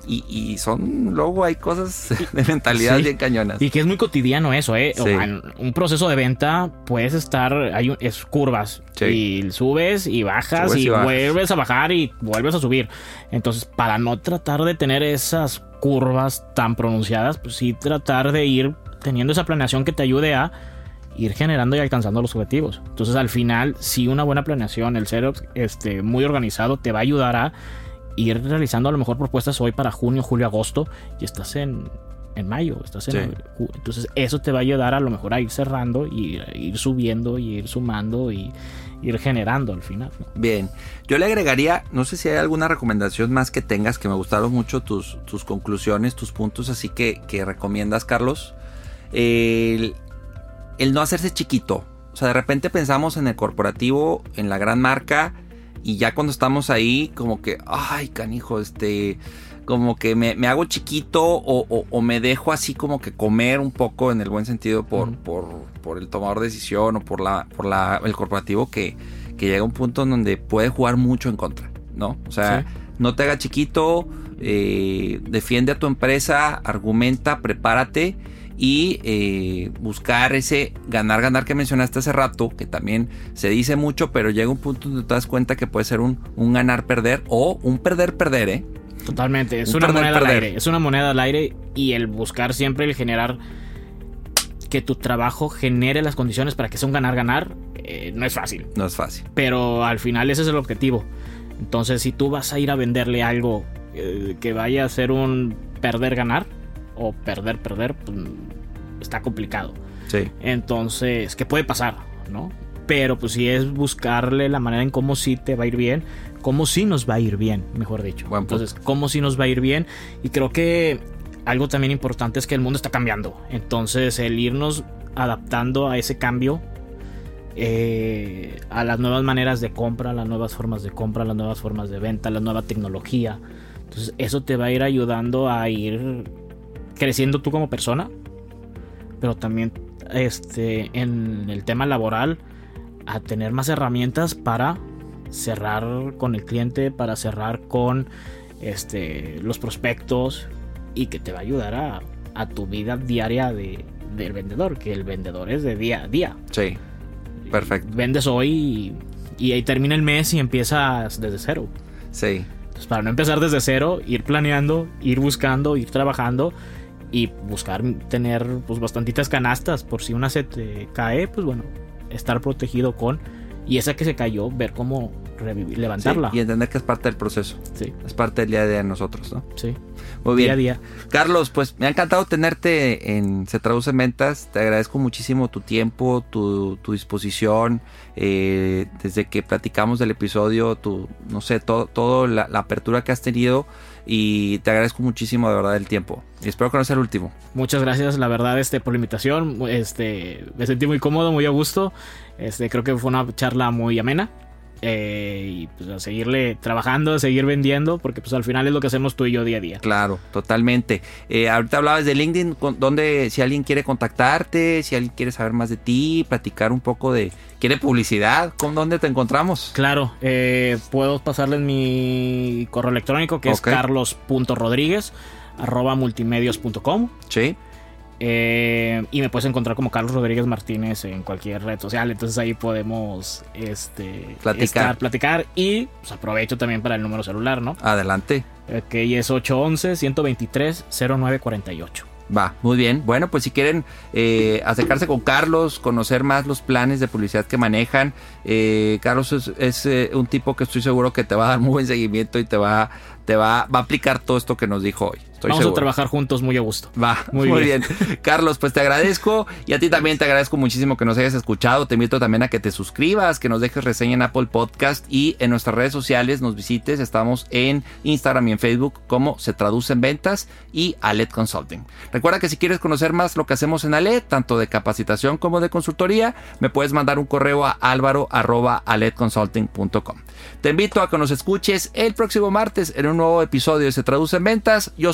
Y, son, luego hay cosas de mentalidad bien cañonas. Y que es muy cotidiano eso, ¿eh? en un proceso de venta puedes estar, hay es curvas. Y subes y bajas y, vuelves a bajar y vuelves a subir. Entonces, para no tratar de tener esas curvas tan pronunciadas, pues sí tratar de ir teniendo esa planeación que te ayude a ir generando y alcanzando los objetivos. Entonces, al final, si una buena planeación, el ser este, muy organizado, te va a ayudar a ir realizando a lo mejor propuestas hoy para junio, julio, agosto y estás en, en mayo, estás en entonces eso te va a ayudar a lo mejor a ir cerrando y ir subiendo y ir sumando y ir generando al final. Bien, yo le agregaría, no sé si hay alguna recomendación más que tengas, que me gustaron mucho tus, tus conclusiones, tus puntos, así que, que recomiendas, Carlos. El, el no hacerse chiquito. O sea, de repente pensamos en el corporativo, en la gran marca, y ya cuando estamos ahí, como que, ay, canijo, este, como que me, hago chiquito o, me dejo así como que comer un poco en el buen sentido por, por, el tomador de decisión o por, la, por la, el corporativo que, llega a un punto en donde puede jugar mucho en contra, ¿no? O sea, no te haga chiquito, eh, defiende a tu empresa, argumenta, prepárate y eh, buscar ese ganar, ganar que mencionaste hace rato, que también se dice mucho, pero llega un punto donde te das cuenta que puede ser un, un ganar, perder o un perder, perder, ¿eh? Totalmente, es una moneda al aire, es una moneda al aire y el buscar siempre el generar que tu trabajo genere las condiciones para que sea un ganar, ganar, eh, no es fácil. No es fácil. Pero al final ese es el objetivo. Entonces, si tú vas a ir a venderle algo eh, que vaya a ser un perder, ganar, o perder, perder, pues, está complicado. Sí. Entonces, ¿qué puede pasar? ¿No? Pero pues si es buscarle la manera en cómo sí te va a ir bien, cómo sí nos va a ir bien, mejor dicho. Entonces, cómo sí nos va a ir bien. Y creo que algo también importante es que el mundo está cambiando. Entonces, el irnos adaptando a ese cambio, eh, a las nuevas maneras de compra, las nuevas formas de compra, las nuevas formas de venta, la nueva tecnología. Entonces, eso te va a ir ayudando a ir creciendo tú como persona, pero también este, en el tema laboral a tener más herramientas para cerrar con el cliente, para cerrar con este, los prospectos y que te va a ayudar a, a tu vida diaria de, del vendedor, que el vendedor es de día a día. Sí, perfecto. Vendes hoy y, y ahí termina el mes y empiezas desde cero. Sí. Entonces, para no empezar desde cero, ir planeando, ir buscando, ir trabajando y buscar tener pues bastantitas canastas por si una se te cae, pues bueno, estar protegido con y esa que se cayó, ver cómo revivir, levantarla. y entender que es parte del proceso. Sí. Es parte del día a día de nosotros, ¿no? Sí. Muy bien. Día a día. Carlos, pues me ha encantado tenerte en Se Traduce en Ventas. Te agradezco muchísimo tu tiempo, tu, disposición. Eh, desde que platicamos del episodio, tu, no sé, todo, todo la, la apertura que has tenido y te agradezco muchísimo de verdad el tiempo. Y espero que no sea el último. Muchas gracias, la verdad, este, por la invitación. Este, me sentí muy cómodo, muy a gusto. Este, creo que fue una charla muy amena. Eh, y pues a seguirle trabajando, a seguir vendiendo, porque pues al final es lo que hacemos tú y yo día a día. Claro, totalmente. Eh, ahorita hablabas de LinkedIn, donde si alguien quiere contactarte, si alguien quiere saber más de ti, platicar un poco de, quiere publicidad, ¿con dónde te encontramos? Claro, eh, puedo pasarles mi correo electrónico que es carlos.rodríguez arroba multimedios.com. Sí. Eh, y me puedes encontrar como Carlos Rodríguez Martínez en cualquier red social. Entonces ahí podemos este, platicar. platicar y pues, aprovecho también para el número celular, ¿no? Adelante. Que es 811-123-0948. Va, muy bien. Bueno, pues si quieren eh, acercarse con Carlos, conocer más los planes de publicidad que manejan, eh, Carlos es, un tipo que estoy seguro que te va a dar muy buen seguimiento y te va, te va, va a aplicar todo esto que nos dijo hoy. Vamos a trabajar juntos muy a gusto. Va, muy, bien. Carlos, pues te agradezco y a ti también te agradezco muchísimo que nos hayas escuchado. Te invito también a que te suscribas, que nos dejes reseña en Apple Podcast y en nuestras redes sociales nos visites. Estamos en Instagram y en Facebook como Se Traduce en Ventas y Alet Consulting. Recuerda que si quieres conocer más lo que hacemos en Alet, tanto de capacitación como de consultoría, me puedes mandar un correo a álvaro.aletconsulting.com. Te invito a que nos escuches el próximo martes en un nuevo episodio de Se Traduce en Ventas. Yo